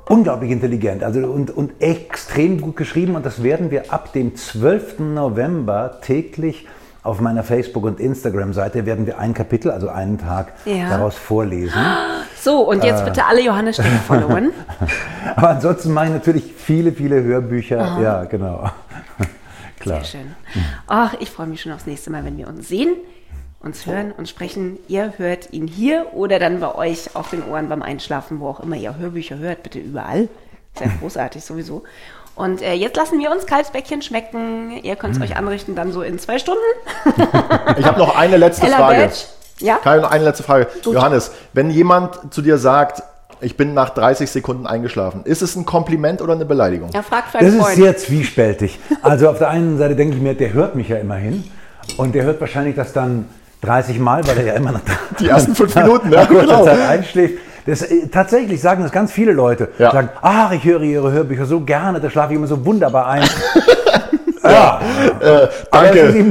unglaublich intelligent also und, und extrem gut geschrieben. Und das werden wir ab dem 12. November täglich auf meiner Facebook- und Instagram-Seite werden wir ein Kapitel, also einen Tag, Ja. daraus vorlesen. [GASPS] So, und jetzt bitte alle Johannes Stimme [LAUGHS] followen. Aber ansonsten mache ich natürlich viele, viele Hörbücher. Ja, genau. Klar. Sehr schön. Ach, ich freue mich schon aufs nächste Mal, wenn wir uns sehen, uns hören und sprechen. Ihr hört ihn hier oder dann bei euch auf den Ohren beim Einschlafen, wo auch immer ihr Hörbücher hört, bitte überall. Sehr [LAUGHS] großartig sowieso. Und äh, jetzt lassen wir uns Kalbsbäckchen schmecken. Ihr könnt es euch anrichten dann so in zwei Stunden. Ich habe noch eine letzte Ella Frage. Badge. Ja? Kai, noch eine letzte Frage. Johannes, wenn jemand zu dir sagt, ich bin nach 30 Sekunden eingeschlafen, ist es ein Kompliment oder eine Beleidigung? Er fragt für einen Das ist Freund. sehr zwiespältig. Also auf der einen Seite denke ich mir, der hört mich ja immerhin. Und der hört wahrscheinlich das dann 30 Mal, weil er ja immer nach Die ersten fünf Minuten, nach ja, [LAUGHS] genau. Zeit einschläft. Das, äh, tatsächlich sagen das ganz viele Leute. Ja. Sagen, ach, ich höre Ihre Hörbücher so gerne, da schlafe ich immer so wunderbar ein. Ja, aber Danke.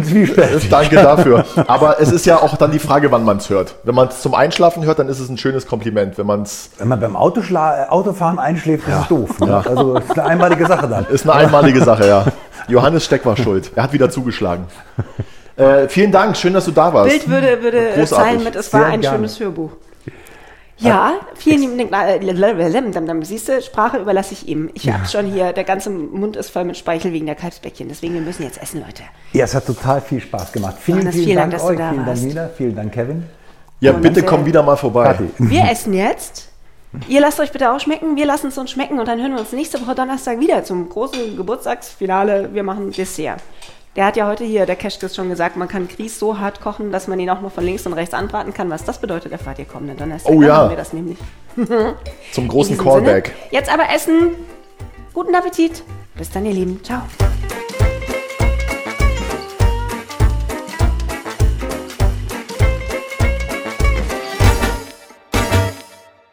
[LAUGHS] Danke dafür. Aber es ist ja auch dann die Frage, wann man es hört. Wenn man es zum Einschlafen hört, dann ist es ein schönes Kompliment. Wenn man es Wenn man beim Autoschla äh, Autofahren einschläft, ist es doof. Ne? Also das ist eine einmalige Sache dann. ist eine einmalige Sache, ja. [LAUGHS] Johannes Steck war schuld. Er hat wieder zugeschlagen. Äh, vielen Dank, schön, dass du da warst. Bild würde, würde äh, Großartig. zeilen mit, es war Sehr ein gerne. schönes Hörbuch. Ja, vielen lieben Dank. Siehst du, Sprache überlasse ich ihm. Ich hab's schon hier, der ganze Mund ist voll mit Speichel wegen der Kalbsbäckchen. Deswegen, wir müssen jetzt essen, Leute. Ja, es hat total viel Spaß gemacht. Vielen, vielen, vielen Dank, Dank, dass du euch. da vielen Dank. Nina. Vielen Dank, Kevin. Ja, Und bitte Marcel. komm wieder mal vorbei. [LAUGHS] Wir essen jetzt. Ihr lasst euch bitte auch schmecken, wir lassen es uns schmecken und dann hören wir uns nächste Woche Donnerstag wieder zum großen Geburtstagsfinale. Wir machen Dessert. Der hat ja heute hier, der Keschkes schon gesagt, man kann Grieß so hart kochen, dass man ihn auch noch von links und rechts anbraten kann. Was das bedeutet, erfahrt ihr kommenden Donnerstag. Oh Dann ja. machen wir das nämlich. [LAUGHS] Zum großen Callback. Sinne, Jetzt aber essen. Guten Appetit. Bis dann, ihr Lieben. Ciao.